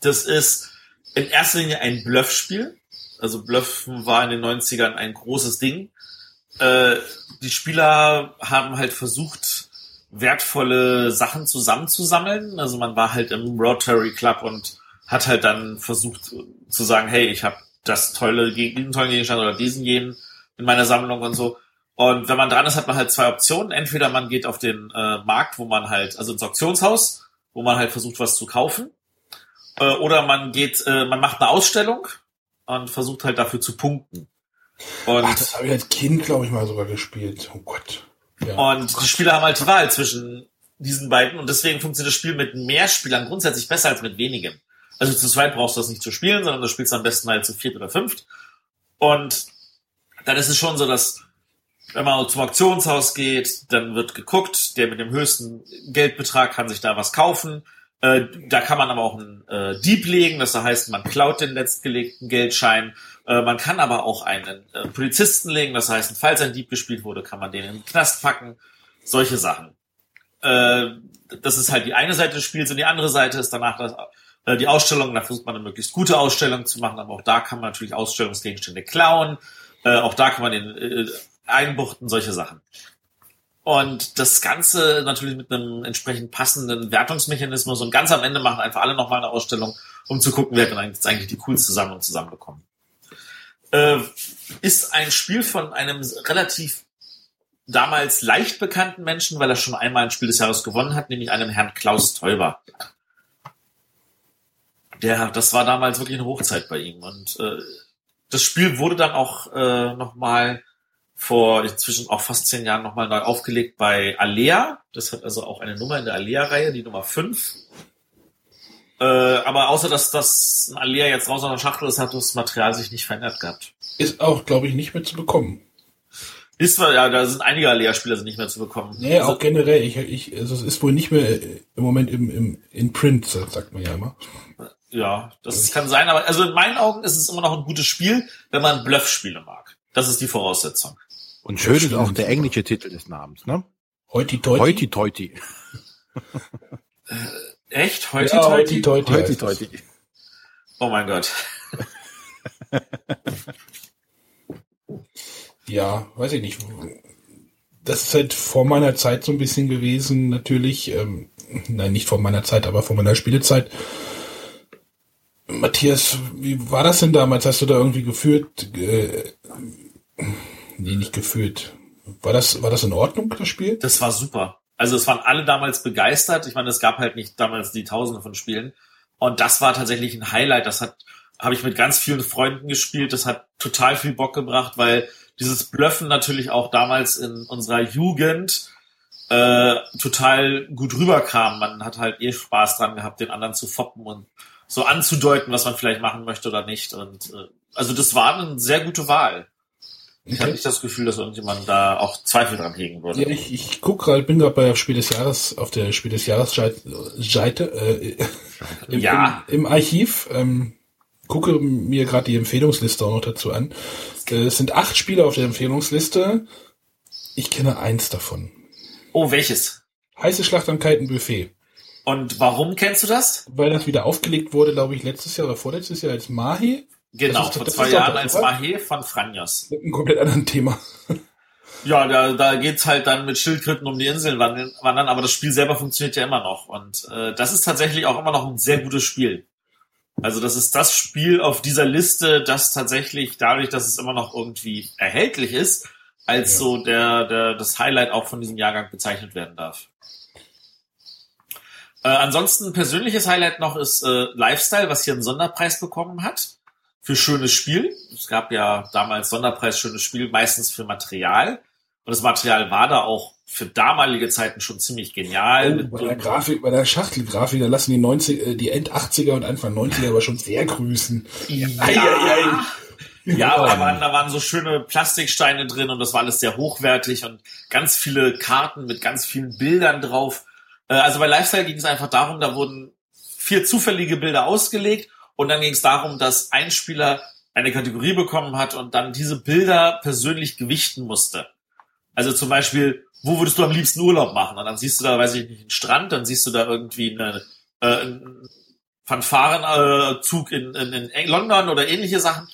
Das ist in erster Linie ein Bluffspiel. Also Bluffen war in den 90ern ein großes Ding. Äh, die Spieler haben halt versucht, wertvolle Sachen zusammenzusammeln. Also man war halt im Rotary Club und hat halt dann versucht zu sagen, hey, ich habe das tolle, diesen tollen Gegenstand oder diesen jenen in meiner Sammlung und so. Und wenn man dran ist, hat man halt zwei Optionen. Entweder man geht auf den äh, Markt, wo man halt, also ins Auktionshaus, wo man halt versucht, was zu kaufen. Äh, oder man geht, äh, man macht eine Ausstellung und versucht halt dafür zu punkten. Und Ach, das habe ich als Kind, glaube ich, mal sogar gespielt. Oh Gott. Und die Spieler haben halt die Wahl zwischen diesen beiden und deswegen funktioniert das Spiel mit mehr Spielern grundsätzlich besser als mit wenigen. Also zu zweit brauchst du das nicht zu spielen, sondern du spielst am besten halt zu viert oder fünft. Und dann ist es schon so, dass wenn man zum Auktionshaus geht, dann wird geguckt, der mit dem höchsten Geldbetrag kann sich da was kaufen. Äh, da kann man aber auch einen äh, Dieb legen, das heißt, man klaut den letztgelegten Geldschein. Äh, man kann aber auch einen äh, Polizisten legen, das heißt, falls ein Dieb gespielt wurde, kann man den in den Knast packen. Solche Sachen. Das ist halt die eine Seite des Spiels und die andere Seite ist danach die Ausstellung. Da versucht man eine möglichst gute Ausstellung zu machen, aber auch da kann man natürlich Ausstellungsgegenstände klauen. Auch da kann man den einbuchten, solche Sachen. Und das Ganze natürlich mit einem entsprechend passenden Wertungsmechanismus und ganz am Ende machen einfach alle nochmal eine Ausstellung, um zu gucken, wer dann jetzt eigentlich die coolste Sammlung zusammenbekommen. Äh, ist ein Spiel von einem relativ damals leicht bekannten Menschen, weil er schon einmal ein Spiel des Jahres gewonnen hat, nämlich einem Herrn Klaus Teuber. Der, das war damals wirklich eine Hochzeit bei ihm. Und äh, das Spiel wurde dann auch äh, nochmal vor inzwischen auch fast zehn Jahren nochmal neu aufgelegt bei Alea. Das hat also auch eine Nummer in der Alea-Reihe, die Nummer 5. Äh, aber außer dass das ein Alea jetzt raus aus der Schachtel ist, hat das Material sich nicht verändert gehabt. Ist auch, glaube ich, nicht mehr zu bekommen. Ist zwar, ja, da sind einige Alea-Spieler nicht mehr zu bekommen. Nee, also, auch generell. Ich, ich, also es ist wohl nicht mehr im Moment im, im in Print, sagt man ja immer. Ja, das kann sein, aber also in meinen Augen ist es immer noch ein gutes Spiel, wenn man Bluff-Spiele mag. Das ist die Voraussetzung. Und schön ist auch der englische Titel des Namens, ne? Heuti Teuti. Heuti Teuti. äh, echt? Heuti ja, Heuti Teuti. Oh mein Gott. ja, weiß ich nicht. Das ist halt vor meiner Zeit so ein bisschen gewesen, natürlich. Ähm, nein, nicht vor meiner Zeit, aber vor meiner Spielezeit. Matthias, wie war das denn damals? Hast du da irgendwie geführt? Äh, nee, nicht gefühlt. War das, war das in Ordnung, das Spiel? Das war super. Also es waren alle damals begeistert. Ich meine, es gab halt nicht damals die Tausende von Spielen. Und das war tatsächlich ein Highlight. Das hat, habe ich mit ganz vielen Freunden gespielt. Das hat total viel Bock gebracht, weil dieses Blöffen natürlich auch damals in unserer Jugend äh, total gut rüberkam. Man hat halt eh Spaß dran gehabt, den anderen zu foppen und so anzudeuten, was man vielleicht machen möchte oder nicht. Und äh, also das war eine sehr gute Wahl. Ich habe nicht das Gefühl, dass irgendjemand da auch Zweifel dran hegen würde. Ja, ich, ich guck gerade, bin gerade bei Spiel des Jahres auf der Spiel des Jahres Seite äh, im, ja. im, im Archiv. Ähm, gucke mir gerade die Empfehlungsliste auch noch dazu an. Äh, es sind acht Spiele auf der Empfehlungsliste. Ich kenne eins davon. Oh, welches? Heiße Schlacht am kalten Buffet. Und warum kennst du das? Weil das wieder aufgelegt wurde, glaube ich, letztes Jahr oder vorletztes Jahr als Mahi. Genau, ist- vor zwei Jahren als? Mahé von Franjos. Mit einem komplett anderen Thema. Ja, da, da geht's halt dann mit Schildkröten um die Inseln wandern, wandern, aber das Spiel selber funktioniert ja immer noch. Und äh, das ist tatsächlich auch immer noch ein sehr gutes Spiel. Also das ist das Spiel auf dieser Liste, das tatsächlich dadurch, dass es immer noch irgendwie erhältlich ist, als Ja. so der, der das Highlight auch von diesem Jahrgang bezeichnet werden darf. Äh, ansonsten persönliches Highlight noch ist äh, Lifestyle, was hier einen Sonderpreis bekommen hat für schönes Spiel. Es gab ja damals Sonderpreis schönes Spiel, meistens für Material. Und das Material war da auch für damalige Zeiten schon ziemlich genial. Oh, bei der Grafik, bei der Schachtelgrafik, da lassen die 90, äh, die End 80er und Anfang 90er aber schon sehr grüßen. ja, Eieiei. ja, aber da waren, da waren so schöne Plastiksteine drin und das war alles sehr hochwertig und ganz viele Karten mit ganz vielen Bildern drauf. Äh, Also bei Lifestyle ging es einfach darum, da wurden vier zufällige Bilder ausgelegt und dann ging es darum, dass ein Spieler eine Kategorie bekommen hat und dann diese Bilder persönlich gewichten musste. Also zum Beispiel, wo würdest du am liebsten Urlaub machen? Und dann siehst du da, weiß ich nicht, einen Strand, dann siehst du da irgendwie eine, äh, einen Fanfarenzug in, in, in London oder ähnliche Sachen.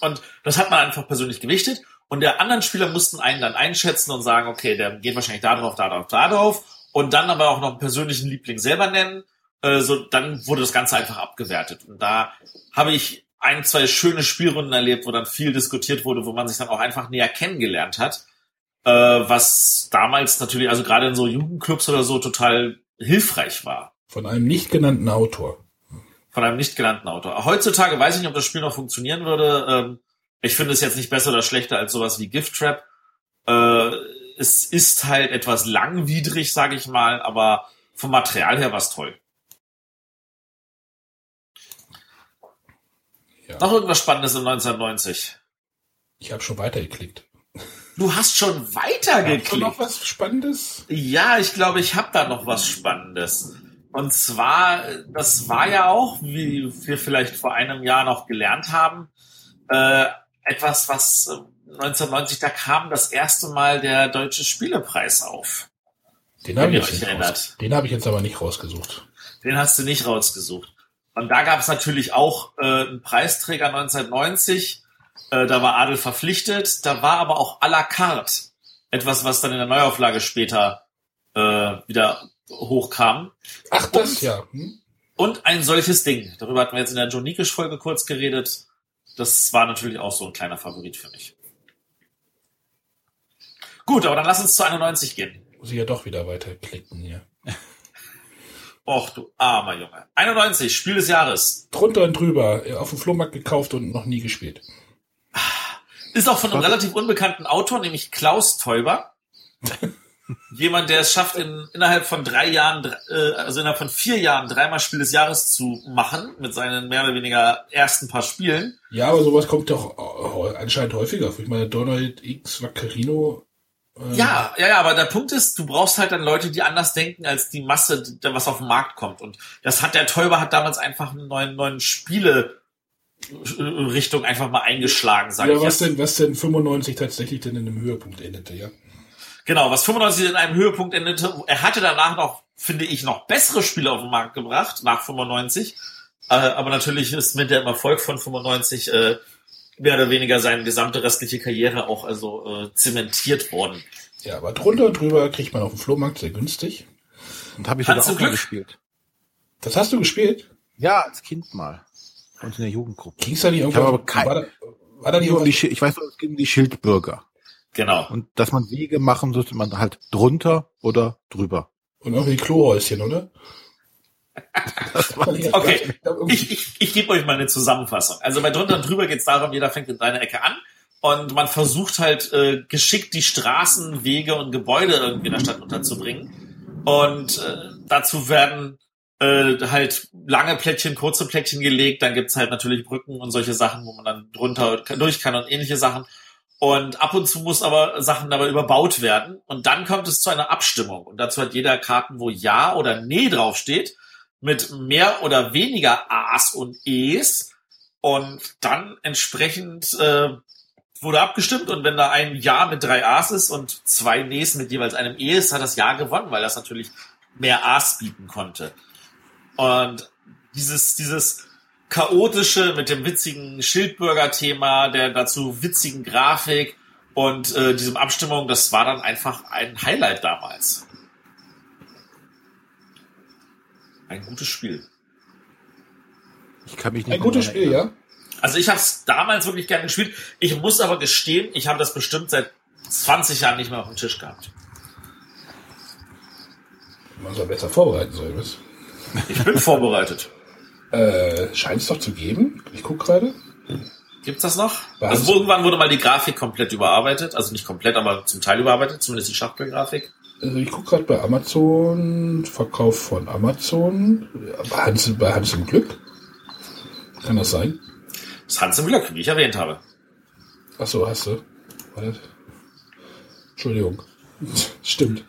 Und das hat man einfach persönlich gewichtet. Und der anderen Spieler mussten einen dann einschätzen und sagen, okay, der geht wahrscheinlich da drauf, da drauf, da drauf. Und dann aber auch noch einen persönlichen Liebling selber nennen. Äh, so, dann wurde das Ganze einfach abgewertet. Und da habe ich ein, zwei schöne Spielrunden erlebt, wo dann viel diskutiert wurde, wo man sich dann auch einfach näher kennengelernt hat. Äh, was damals natürlich, also gerade in so Jugendclubs oder so, total hilfreich war Von einem nicht genannten Autor. von einem nicht genannten Autor. Heutzutage weiß ich nicht, ob das Spiel noch funktionieren würde. Ähm, ich finde es jetzt nicht besser oder schlechter als sowas wie Gift Trap. Äh, es ist halt etwas langwidrig, sage ich mal, aber vom Material her war es toll. Ja. Noch irgendwas Spannendes in 1990? Ich habe schon weitergeklickt. Du hast schon Hast du noch weitergeklickt. was Spannendes? Ja, ich glaube, ich habe da noch was Spannendes. Und zwar, das war ja auch, wie wir vielleicht vor einem Jahr noch gelernt haben, äh, etwas, was äh, 1990, da kam das erste Mal der Deutsche Spielepreis auf. Den habe ich, ihr jetzt euch nicht erinnert. raus- den hab ich jetzt aber nicht rausgesucht. Den hast du nicht rausgesucht. Und da gab es natürlich auch äh, einen Preisträger 1990. Äh, da war Adel verpflichtet. Da war aber auch à la carte etwas, was dann in der Neuauflage später äh, wieder hochkam. Ach, das Und- ja. Hm? Und ein solches Ding. Darüber hatten wir jetzt in der John Nikisch-Folge kurz geredet. Das war natürlich auch so ein kleiner Favorit für mich. Gut, aber dann lass uns zu 91 gehen. Muss ich ja doch wieder weiterklicken hier. Och, du armer Junge. 91, Spiel des Jahres. Drunter und drüber, äh, auf dem Flohmarkt gekauft und noch nie gespielt. Ist auch von einem Was? relativ unbekannten Autor, nämlich Klaus Teuber. Jemand, der es schafft, in, innerhalb von drei Jahren, äh, also innerhalb von vier Jahren dreimal Spiel des Jahres zu machen, mit seinen mehr oder weniger ersten paar Spielen. Ja, aber sowas kommt doch äh, anscheinend häufiger. Ich meine, Donald X Vaccarino. Äh, Ja, ja, ja, aber der Punkt ist, du brauchst halt dann Leute, die anders denken als die Masse, die- was auf den Markt kommt. Und das hat der Teuber hat damals einfach einen neuen, neuen Spiele äh, Richtung einfach mal eingeschlagen, sag Ja, ich was jetzt. denn, was denn 95 tatsächlich denn in einem Höhepunkt endete, ja? Genau, was 95 in einem Höhepunkt endete. Er hatte danach noch, finde ich, noch bessere Spiele auf den Markt gebracht, nach 95. Äh, aber natürlich ist mit dem Erfolg von 95 äh, mehr oder weniger seine gesamte restliche Karriere auch also äh, zementiert worden. Ja, aber drunter und drüber kriegt man auf dem Flohmarkt sehr günstig. Und habe ich zum auch mal Glück. gespielt. Das hast du gespielt? Ja, als Kind mal. Und in der Jugendgruppe. Ging's da nicht irgendwas? aber kein- war, da, war da nicht um die, ich weiß nur, es ging um die Schildbürger. Genau. Und dass man Wege machen sollte, man halt drunter oder drüber. Und irgendwie Klohäuschen, oder? Okay, ich, ich, ich gebe euch mal eine Zusammenfassung. Also bei drunter und drüber geht es darum, jeder fängt in seiner Ecke an und man versucht halt äh, geschickt die Straßen, Wege und Gebäude irgendwie in der Stadt unterzubringen. Und äh, dazu werden äh, halt lange Plättchen, kurze Plättchen gelegt. Dann gibt's halt natürlich Brücken und solche Sachen, wo man dann drunter durch kann und ähnliche Sachen. Und ab und zu muss aber Sachen dabei überbaut werden. Und dann kommt es zu einer Abstimmung. Und dazu hat jeder Karten, wo Ja oder Nee draufsteht mit mehr oder weniger A's und E's und dann entsprechend äh, wurde abgestimmt und wenn da ein Ja mit drei A's ist und zwei Ne's mit jeweils einem E ist, hat das Ja gewonnen, weil das natürlich mehr A's bieten konnte. Und dieses, dieses chaotische mit dem witzigen Schildbürger-Thema, der dazu witzigen Grafik und äh, diesem Abstimmung, das war dann einfach ein Highlight damals. Ein gutes Spiel. Ich kann mich nicht Ein gutes Spiel, erinnern. ja? Also ich habe es damals wirklich gerne gespielt. Ich muss aber gestehen, ich habe das bestimmt seit 20 Jahren nicht mehr auf dem Tisch gehabt. Man soll besser vorbereiten sollen, was? Ich bin vorbereitet. Äh, scheint es doch zu geben. Ich guck gerade. Gibt's das noch? Was? Also irgendwann wurde mal die Grafik komplett überarbeitet, also nicht komplett, aber zum Teil überarbeitet, zumindest die Schachtelgrafik. Also ich guck gerade bei Amazon, Verkauf von Amazon. Bei Hans, bei Hans im Glück. Kann das sein? Das Hans im Glück, wie ich erwähnt habe. Ach so, hast du. Warte. Entschuldigung. Stimmt.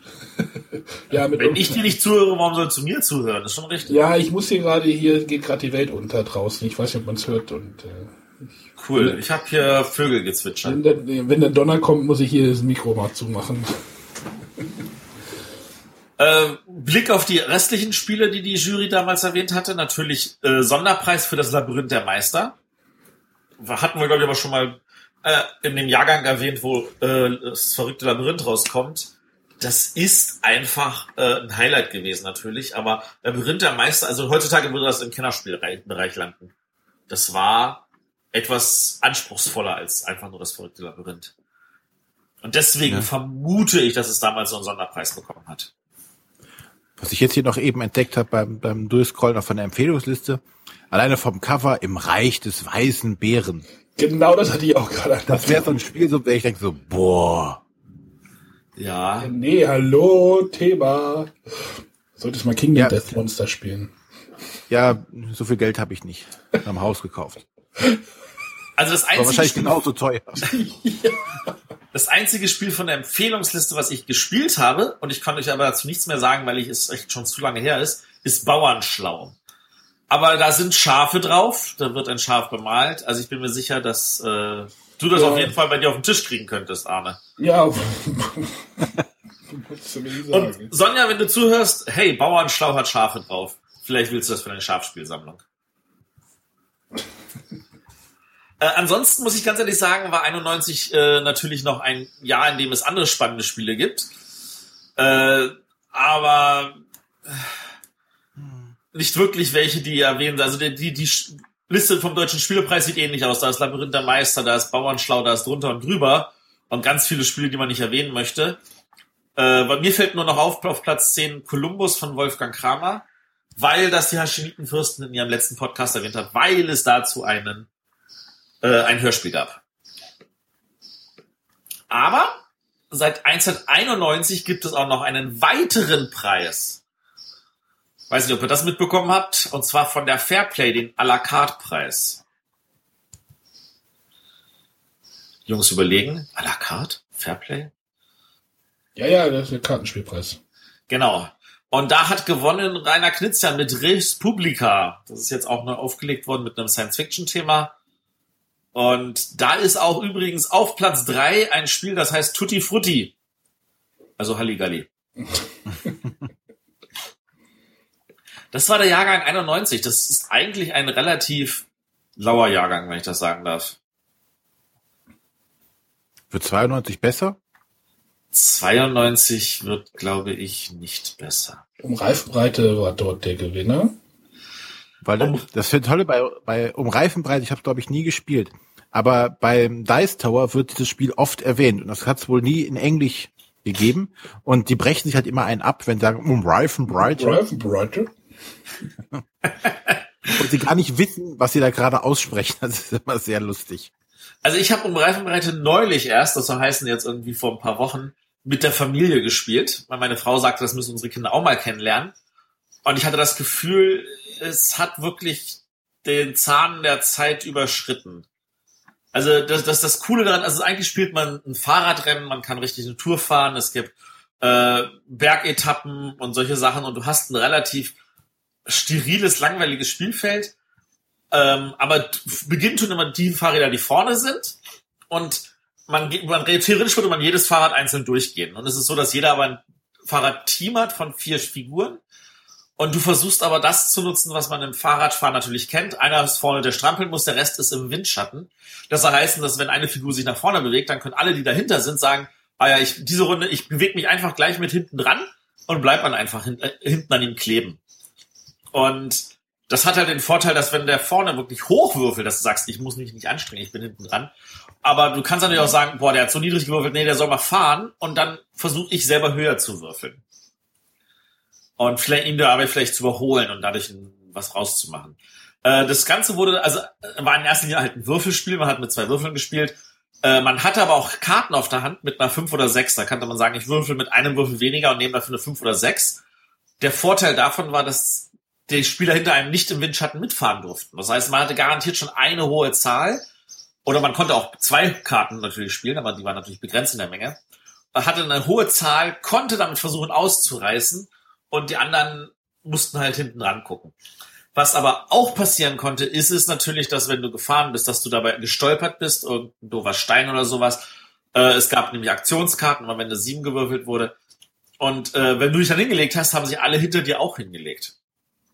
ja, mit Wenn ich dir nicht zuhöre, warum sollst du mir zuhören? Das ist schon richtig. Ja, ich muss hier gerade, hier geht gerade die Welt unter draußen. Ich weiß nicht, ob man es hört. Und äh, Cool. Ich habe hier Vögel gezwitschert. wenn, der, wenn der Donner kommt, muss ich hier das Mikro mal zumachen. Äh, Blick auf die restlichen Spiele, die die Jury damals erwähnt hatte. Natürlich äh, Sonderpreis für das Labyrinth der Meister. Hatten wir, glaube ich, aber schon mal äh, in dem Jahrgang erwähnt, wo äh, das verrückte Labyrinth rauskommt. Das ist einfach äh, ein Highlight gewesen, natürlich. Aber Labyrinth der Meister, also heutzutage würde das im Kennerspielbereich landen. Das war etwas anspruchsvoller als einfach nur das verrückte Labyrinth. Und deswegen Ja. vermute ich, dass es damals so einen Sonderpreis bekommen hat. Was ich jetzt hier noch eben entdeckt habe beim, beim Durchscrollen auf einer Empfehlungsliste, alleine vom Cover im Reich des weißen Bären. Genau das hatte ich auch gerade. Das wäre so ein Spiel, so wäre ich denke so, boah. Ja, Nee, hallo, Thema. Solltest mal Kingdom Ja. Death Monster spielen. Ja, so viel Geld habe ich nicht. Am Haus gekauft. also das War einzige, wahrscheinlich Spiel, genauso teuer. das einzige Spiel von der Empfehlungsliste, was ich gespielt habe, und ich kann euch aber dazu nichts mehr sagen, weil ich es echt schon zu lange her ist, ist Bauernschlau. Aber da sind Schafe drauf, da wird ein Schaf bemalt. Also ich bin mir sicher, dass äh, du das Ja. auf jeden Fall bei dir auf den Tisch kriegen könntest, Arne. Ja. Und Sonja, wenn du zuhörst, hey, Bauernschlau hat Schafe drauf. Vielleicht willst du das für deine Schafspielsammlung. Äh, ansonsten muss ich ganz ehrlich sagen, war 91 äh, natürlich noch ein Jahr, in dem es andere spannende Spiele gibt. Äh, aber äh, nicht wirklich welche, die erwähnen. Also die, die, die Liste vom Deutschen Spielepreis sieht ähnlich aus. Da ist Labyrinth der Meister, da ist Bauernschlau, da ist drunter und drüber. Und ganz viele Spiele, die man nicht erwähnen möchte. Äh, bei mir fällt nur noch auf, auf Platz 10 Columbus von Wolfgang Kramer, weil das die Haschenitenfürsten in ihrem letzten Podcast erwähnt hat, weil es dazu einen, äh, ein Hörspiel gab. Aber seit 1991 gibt es auch noch einen weiteren Preis. Weiß nicht, ob ihr das mitbekommen habt, und zwar von der Fairplay, den à la carte Preis. Jungs überlegen, à la carte? Fairplay? Ja, ja, das ist der Kartenspielpreis. Genau. Und da hat gewonnen Rainer Knizia mit Res Publica. Das ist jetzt auch neu aufgelegt worden mit einem Science-Fiction-Thema. Und da ist auch übrigens auf Platz drei ein Spiel, das heißt Tutti Frutti. Also Halligalli. Das war der Jahrgang 91. Das ist eigentlich ein relativ lauer Jahrgang, wenn ich das sagen darf. Wird 92 besser? 92 wird, glaube ich, nicht besser. Um Reifbreite war dort der Gewinner. Weil Um- das finde Tolle bei, bei um Reifenbreit, ich habe glaube ich nie gespielt. Aber beim Dice Tower wird dieses Spiel oft erwähnt und das hat es wohl nie in Englisch gegeben. Und die brechen sich halt immer einen ab, wenn sie sagen, um Reifenbreit Reifbreite? und sie gar nicht wissen, was sie da gerade aussprechen. Das ist immer sehr lustig. Also ich habe um Reifenbreite neulich erst, das soll heißen jetzt irgendwie vor ein paar Wochen, mit der Familie gespielt, weil meine Frau sagte, das müssen unsere Kinder auch mal kennenlernen. Und ich hatte das Gefühl, es hat wirklich den Zahn der Zeit überschritten. Also das, das, das Coole daran, also eigentlich spielt man ein Fahrradrennen, man kann richtig eine Tour fahren, es gibt äh, Bergetappen und solche Sachen und du hast ein relativ steriles, langweiliges Spielfeld. Ähm, aber beginnt tun immer die Fahrräder, die vorne sind. Und man, man theoretisch würde man jedes Fahrrad einzeln durchgehen. Und es ist so, dass jeder aber ein Fahrradteam hat von vier Figuren. Und du versuchst aber das zu nutzen, was man im Fahrradfahren natürlich kennt. Einer ist vorne, der strampeln muss, der Rest ist im Windschatten. Das soll heißen, dass wenn eine Figur sich nach vorne bewegt, dann können alle, die dahinter sind, sagen, ah ja, ich, diese Runde, ich bewege mich einfach gleich mit hinten dran und bleib dann einfach hin, äh, hinten an ihm kleben. Und das hat halt den Vorteil, dass wenn der vorne wirklich hochwürfelt, dass du sagst, ich muss mich nicht anstrengen, ich bin hinten dran. Aber du kannst natürlich auch sagen, boah, der hat so niedrig gewürfelt, nee, der soll mal fahren und dann versuche ich selber höher zu würfeln. Und vielleicht ihn dabei vielleicht zu überholen und dadurch was rauszumachen. Äh, das Ganze wurde, also war in erster Linie halt ein Würfelspiel, man hat mit zwei Würfeln gespielt. Äh, man hatte aber auch Karten auf der Hand mit einer 5 oder 6. Da kannte man sagen, ich würfel mit einem Würfel weniger und nehme dafür eine 5 oder 6. Der Vorteil davon war, dass die Spieler hinter einem nicht im Windschatten mitfahren durften. Das heißt, man hatte garantiert schon eine hohe Zahl. Oder man konnte auch zwei Karten natürlich spielen, aber die waren natürlich begrenzt in der Menge. Man hatte eine hohe Zahl, konnte damit versuchen auszureißen und die anderen mussten halt hinten rangucken. Was aber auch passieren konnte, ist es natürlich, dass wenn du gefahren bist, dass du dabei gestolpert bist, irgendein doofer Stein oder sowas. Äh, es gab nämlich Aktionskarten, wenn eine 7 gewürfelt wurde. Und äh, wenn du dich dann hingelegt hast, haben sich alle hinter dir auch hingelegt.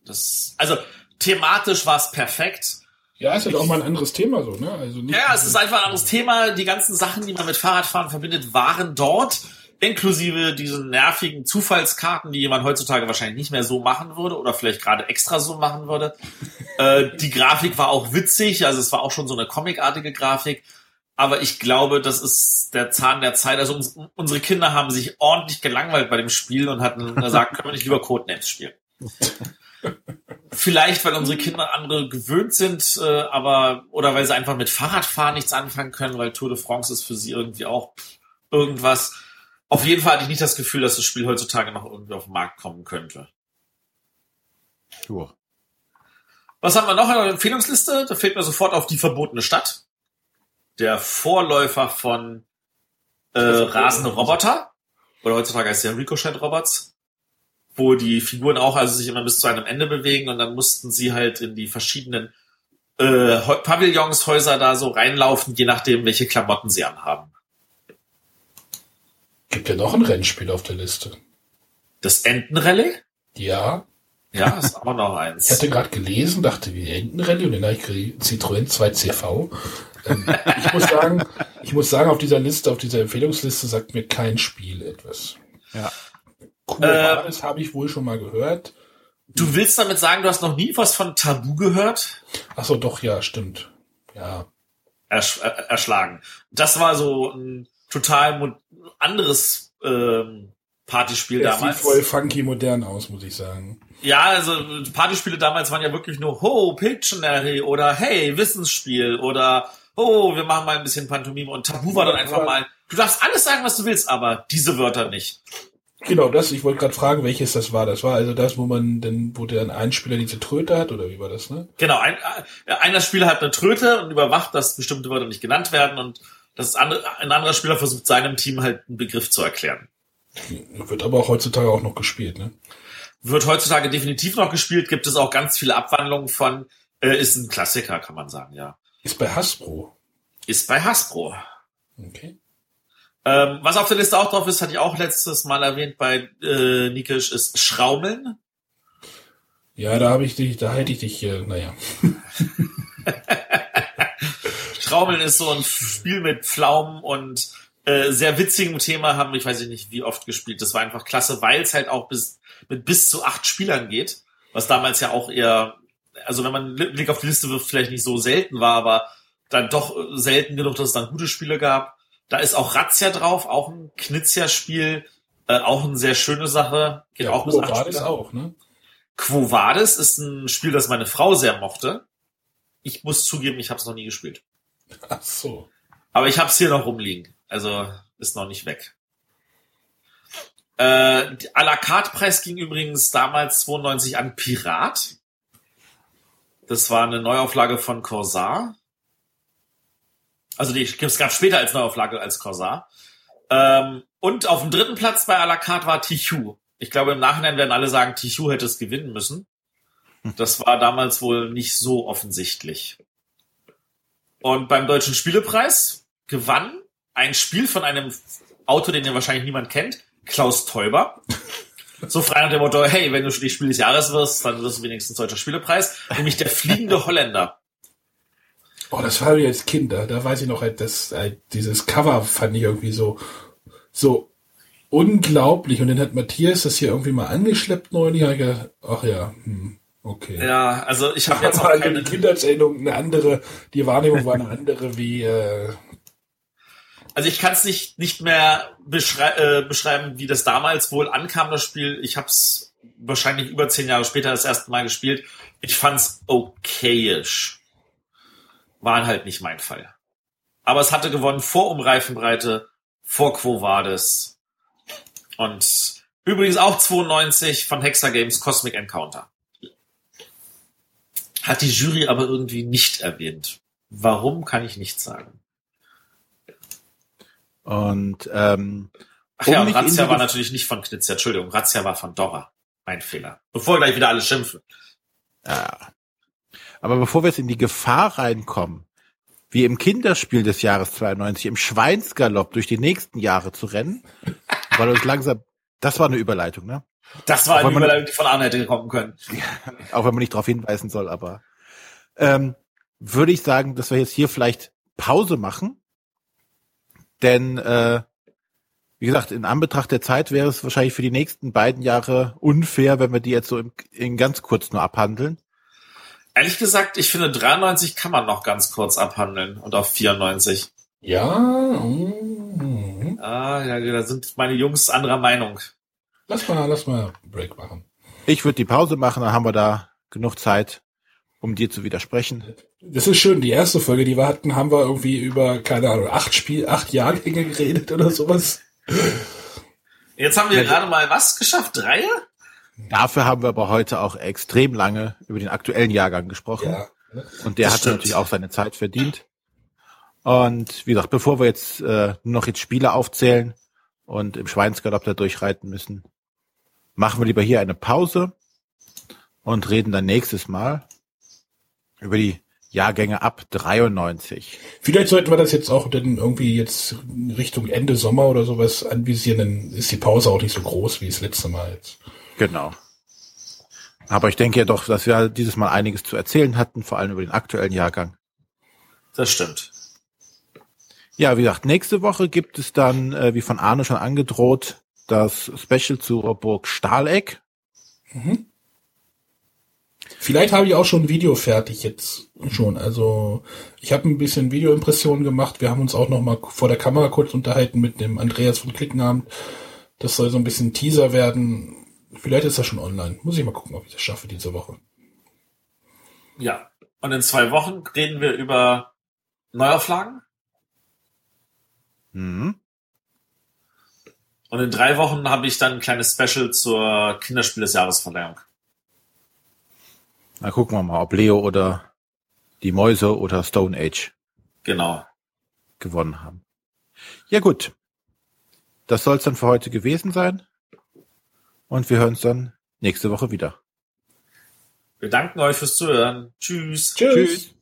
Das, also thematisch war es perfekt. Ja, ist halt auch mal ein anderes Thema so, ne? Also ja, es ist einfach ein anderes Thema. Die ganzen Sachen, die man mit Fahrradfahren verbindet, waren dort, inklusive diesen nervigen Zufallskarten, die jemand heutzutage wahrscheinlich nicht mehr so machen würde oder vielleicht gerade extra so machen würde. äh, die Grafik war auch witzig, also es war auch schon so eine comicartige Grafik. Aber ich glaube, das ist der Zahn der Zeit. Also uns, unsere Kinder haben sich ordentlich gelangweilt bei dem Spiel und hatten gesagt, können wir nicht lieber Codenames spielen. Vielleicht, weil unsere Kinder andere gewöhnt sind, äh, aber oder weil sie einfach mit Fahrradfahren nichts anfangen können, weil Tour de France ist für sie irgendwie auch irgendwas. Auf jeden Fall hatte ich nicht das Gefühl, dass das Spiel heutzutage noch irgendwie auf den Markt kommen könnte. Sure. Was haben wir noch in der Empfehlungsliste? Da fällt mir sofort auf die verbotene Stadt. Der Vorläufer von äh, rasende Roboter. Oder heutzutage heißt der Ricochet Robots wo die Figuren auch also sich immer bis zu einem Ende bewegen und dann mussten sie halt in die verschiedenen äh, Pavillons, Häuser da so reinlaufen, je nachdem, welche Klamotten sie anhaben. Gibt ja noch ein Rennspiel auf der Liste. Das Entenrallye? Ja. Ja, ist auch noch eins. Ich hatte gerade gelesen, dachte, wie Entenrallye und dann habe ich Citroën 2CV. Ähm, ich muss sagen, ich muss sagen, auf dieser Liste, auf dieser Empfehlungsliste sagt mir kein Spiel etwas. Ja. Quo äh, das habe ich wohl schon mal gehört. Du willst damit sagen, du hast noch nie was von Tabu gehört? Ach so, doch, ja, stimmt. Ja. Ersch äh, erschlagen. Das war so ein total anderes ähm, Partyspiel das damals. Sieht voll funky modern aus, muss ich sagen. Ja, also Partyspiele damals waren ja wirklich nur Ho, Pictionary oder Hey, Wissensspiel oder Oh, wir machen mal ein bisschen Pantomime und Tabu war dann einfach mal, du darfst alles sagen, was du willst, aber diese Wörter nicht. Genau, das, ich wollte gerade fragen, welches das war. Das war also das, wo man denn, wo der ein Spieler diese Tröte hat, oder wie war das, ne? Genau, ein, äh, einer Spieler hat eine Tröte und überwacht, dass bestimmte Wörter nicht genannt werden und das andere, ein anderer Spieler versucht seinem Team halt einen Begriff zu erklären. Wird aber auch heutzutage auch noch gespielt, ne? Wird heutzutage definitiv noch gespielt, gibt es auch ganz viele Abwandlungen von, äh, ist ein Klassiker, kann man sagen, ja. Ist bei Hasbro. Ist bei Hasbro. Okay. Ähm, was auf der Liste auch drauf ist, hatte ich auch letztes Mal erwähnt bei äh, Nikisch, ist Schraumeln. Ja, da habe ich dich, da hätte ich dich, äh, naja. Schraumeln ist so ein Spiel mit Pflaumen und äh, sehr witzigem Thema, haben ich weiß nicht wie oft gespielt. Das war einfach klasse, weil es halt auch bis mit bis zu acht Spielern geht, was damals ja auch eher, also wenn man einen Blick auf die Liste wirft, vielleicht nicht so selten war, aber dann doch selten genug, dass es dann gute Spiele gab. Da ist auch Razzia drauf, auch ein Knizia-Spiel, äh, auch eine sehr schöne Sache. Geht ja, auch bis acht Vadis auch, ne? Quo Vadis ist ein Spiel, das meine Frau sehr mochte. Ich muss zugeben, ich habe es noch nie gespielt. Ach so. Aber ich habe es hier noch rumliegen. Also ist noch nicht weg. Äh, à la carte Preis ging übrigens damals 92 an Pirat. Das war eine Neuauflage von Corsair. Also die es gab später als Neuauflage als Corsair. Ähm, und auf dem dritten Platz bei à la carte war Tichu. Ich glaube, im Nachhinein werden alle sagen, Tichu hätte es gewinnen müssen. Das war damals wohl nicht so offensichtlich. Und beim Deutschen Spielepreis gewann ein Spiel von einem Autor, den ihr wahrscheinlich niemand kennt, Klaus Teuber. So frei nach dem Motto, hey, wenn du die Spiel des Jahres wirst, dann wirst du wenigstens deutscher Spielepreis. Nämlich der fliegende Holländer. Oh, das war jetzt Kinder. Da weiß ich noch halt, dass halt, dieses Cover fand ich irgendwie so, so unglaublich. Und dann hat Matthias das hier irgendwie mal angeschleppt neulich. Und ich gedacht, ach ja, hm, okay. Ja, also ich habe jetzt auch keine... die Kindheitserinnerung eine andere, die Wahrnehmung war eine andere wie, äh, Also ich kann es nicht, nicht mehr beschrei äh, beschreiben, wie das damals wohl ankam, das Spiel. Ich habe es wahrscheinlich über zehn Jahre später das erste Mal gespielt. Ich fand's okayisch. War halt nicht mein Fall. Aber es hatte gewonnen vor Umreifenbreite, vor Quo Vadis. Und übrigens auch 92 von Hexa Games Cosmic Encounter. Hat die Jury aber irgendwie nicht erwähnt. Warum, kann ich nicht sagen. Und ähm, Ach ja, und Razzia war natürlich nicht von Knizia, Entschuldigung, Razzia war von Dora. Mein Fehler. Bevor gleich wieder alle schimpfen. ja. Aber bevor wir jetzt in die Gefahr reinkommen, wie im Kinderspiel des Jahres 92 im Schweinsgalopp durch die nächsten Jahre zu rennen, weil uns langsam, das war eine Überleitung, ne? Das war eine wenn man- Überleitung, die von Arne hätte kommen können. Auch wenn man nicht darauf hinweisen soll, aber ähm, würde ich sagen, dass wir jetzt hier vielleicht Pause machen. Denn äh, wie gesagt, in Anbetracht der Zeit wäre es wahrscheinlich für die nächsten beiden Jahre unfair, wenn wir die jetzt so im, in ganz kurz nur abhandeln. Ehrlich gesagt, ich finde 93 kann man noch ganz kurz abhandeln und auf 94. ja, mm, Ah, ja, da sind meine Jungs anderer Meinung. Lass mal, lass mal einen Break machen. Ich würde die Pause machen, dann haben wir da genug Zeit, um dir zu widersprechen. Das ist schön. Die erste Folge, die wir hatten, haben wir irgendwie über, keine Ahnung, acht Spiel, acht Jahrgänge geredet oder sowas. Jetzt haben wir gerade mal was geschafft? Drei? Dafür haben wir aber heute auch extrem lange über den aktuellen Jahrgang gesprochen. Ja. Und der Das hat stimmt. natürlich auch seine Zeit verdient. Und wie gesagt, bevor wir jetzt äh, noch jetzt Spiele aufzählen und im Schweinsgalopp da durchreiten müssen, machen wir lieber hier eine Pause und reden dann nächstes Mal über die Jahrgänge ab 93. Vielleicht sollten wir das jetzt auch dann irgendwie jetzt Richtung Ende Sommer oder sowas anvisieren, dann ist die Pause auch nicht so groß wie das letzte Mal jetzt. Genau. Aber ich denke ja doch, dass wir dieses Mal einiges zu erzählen hatten, vor allem über den aktuellen Jahrgang. Das stimmt. Ja, wie gesagt, nächste Woche gibt es dann, äh, wie von Arne schon angedroht, das Special zur Burg Stahleck. Vielleicht habe ich auch schon ein Video fertig jetzt schon. Also ich habe ein bisschen Videoimpressionen gemacht. Wir haben uns auch noch mal vor der Kamera kurz unterhalten mit dem Andreas von Klickenabend. Das soll so ein bisschen Teaser werden. Vielleicht ist das schon online. Muss ich mal gucken, ob ich das schaffe diese Woche. Ja. Und in zwei Wochen reden wir über Neuauflagen. Mhm. Und in drei Wochen habe ich dann ein kleines Special zur Kinderspiel des Jahresverleihung. Na gucken wir mal, ob Leo oder die Mäuse oder Stone Age Genau. gewonnen haben. Ja gut, das soll es dann für heute gewesen sein. Und wir hören uns dann nächste Woche wieder. Wir danken euch fürs Zuhören. Tschüss. Tschüss. Tschüss.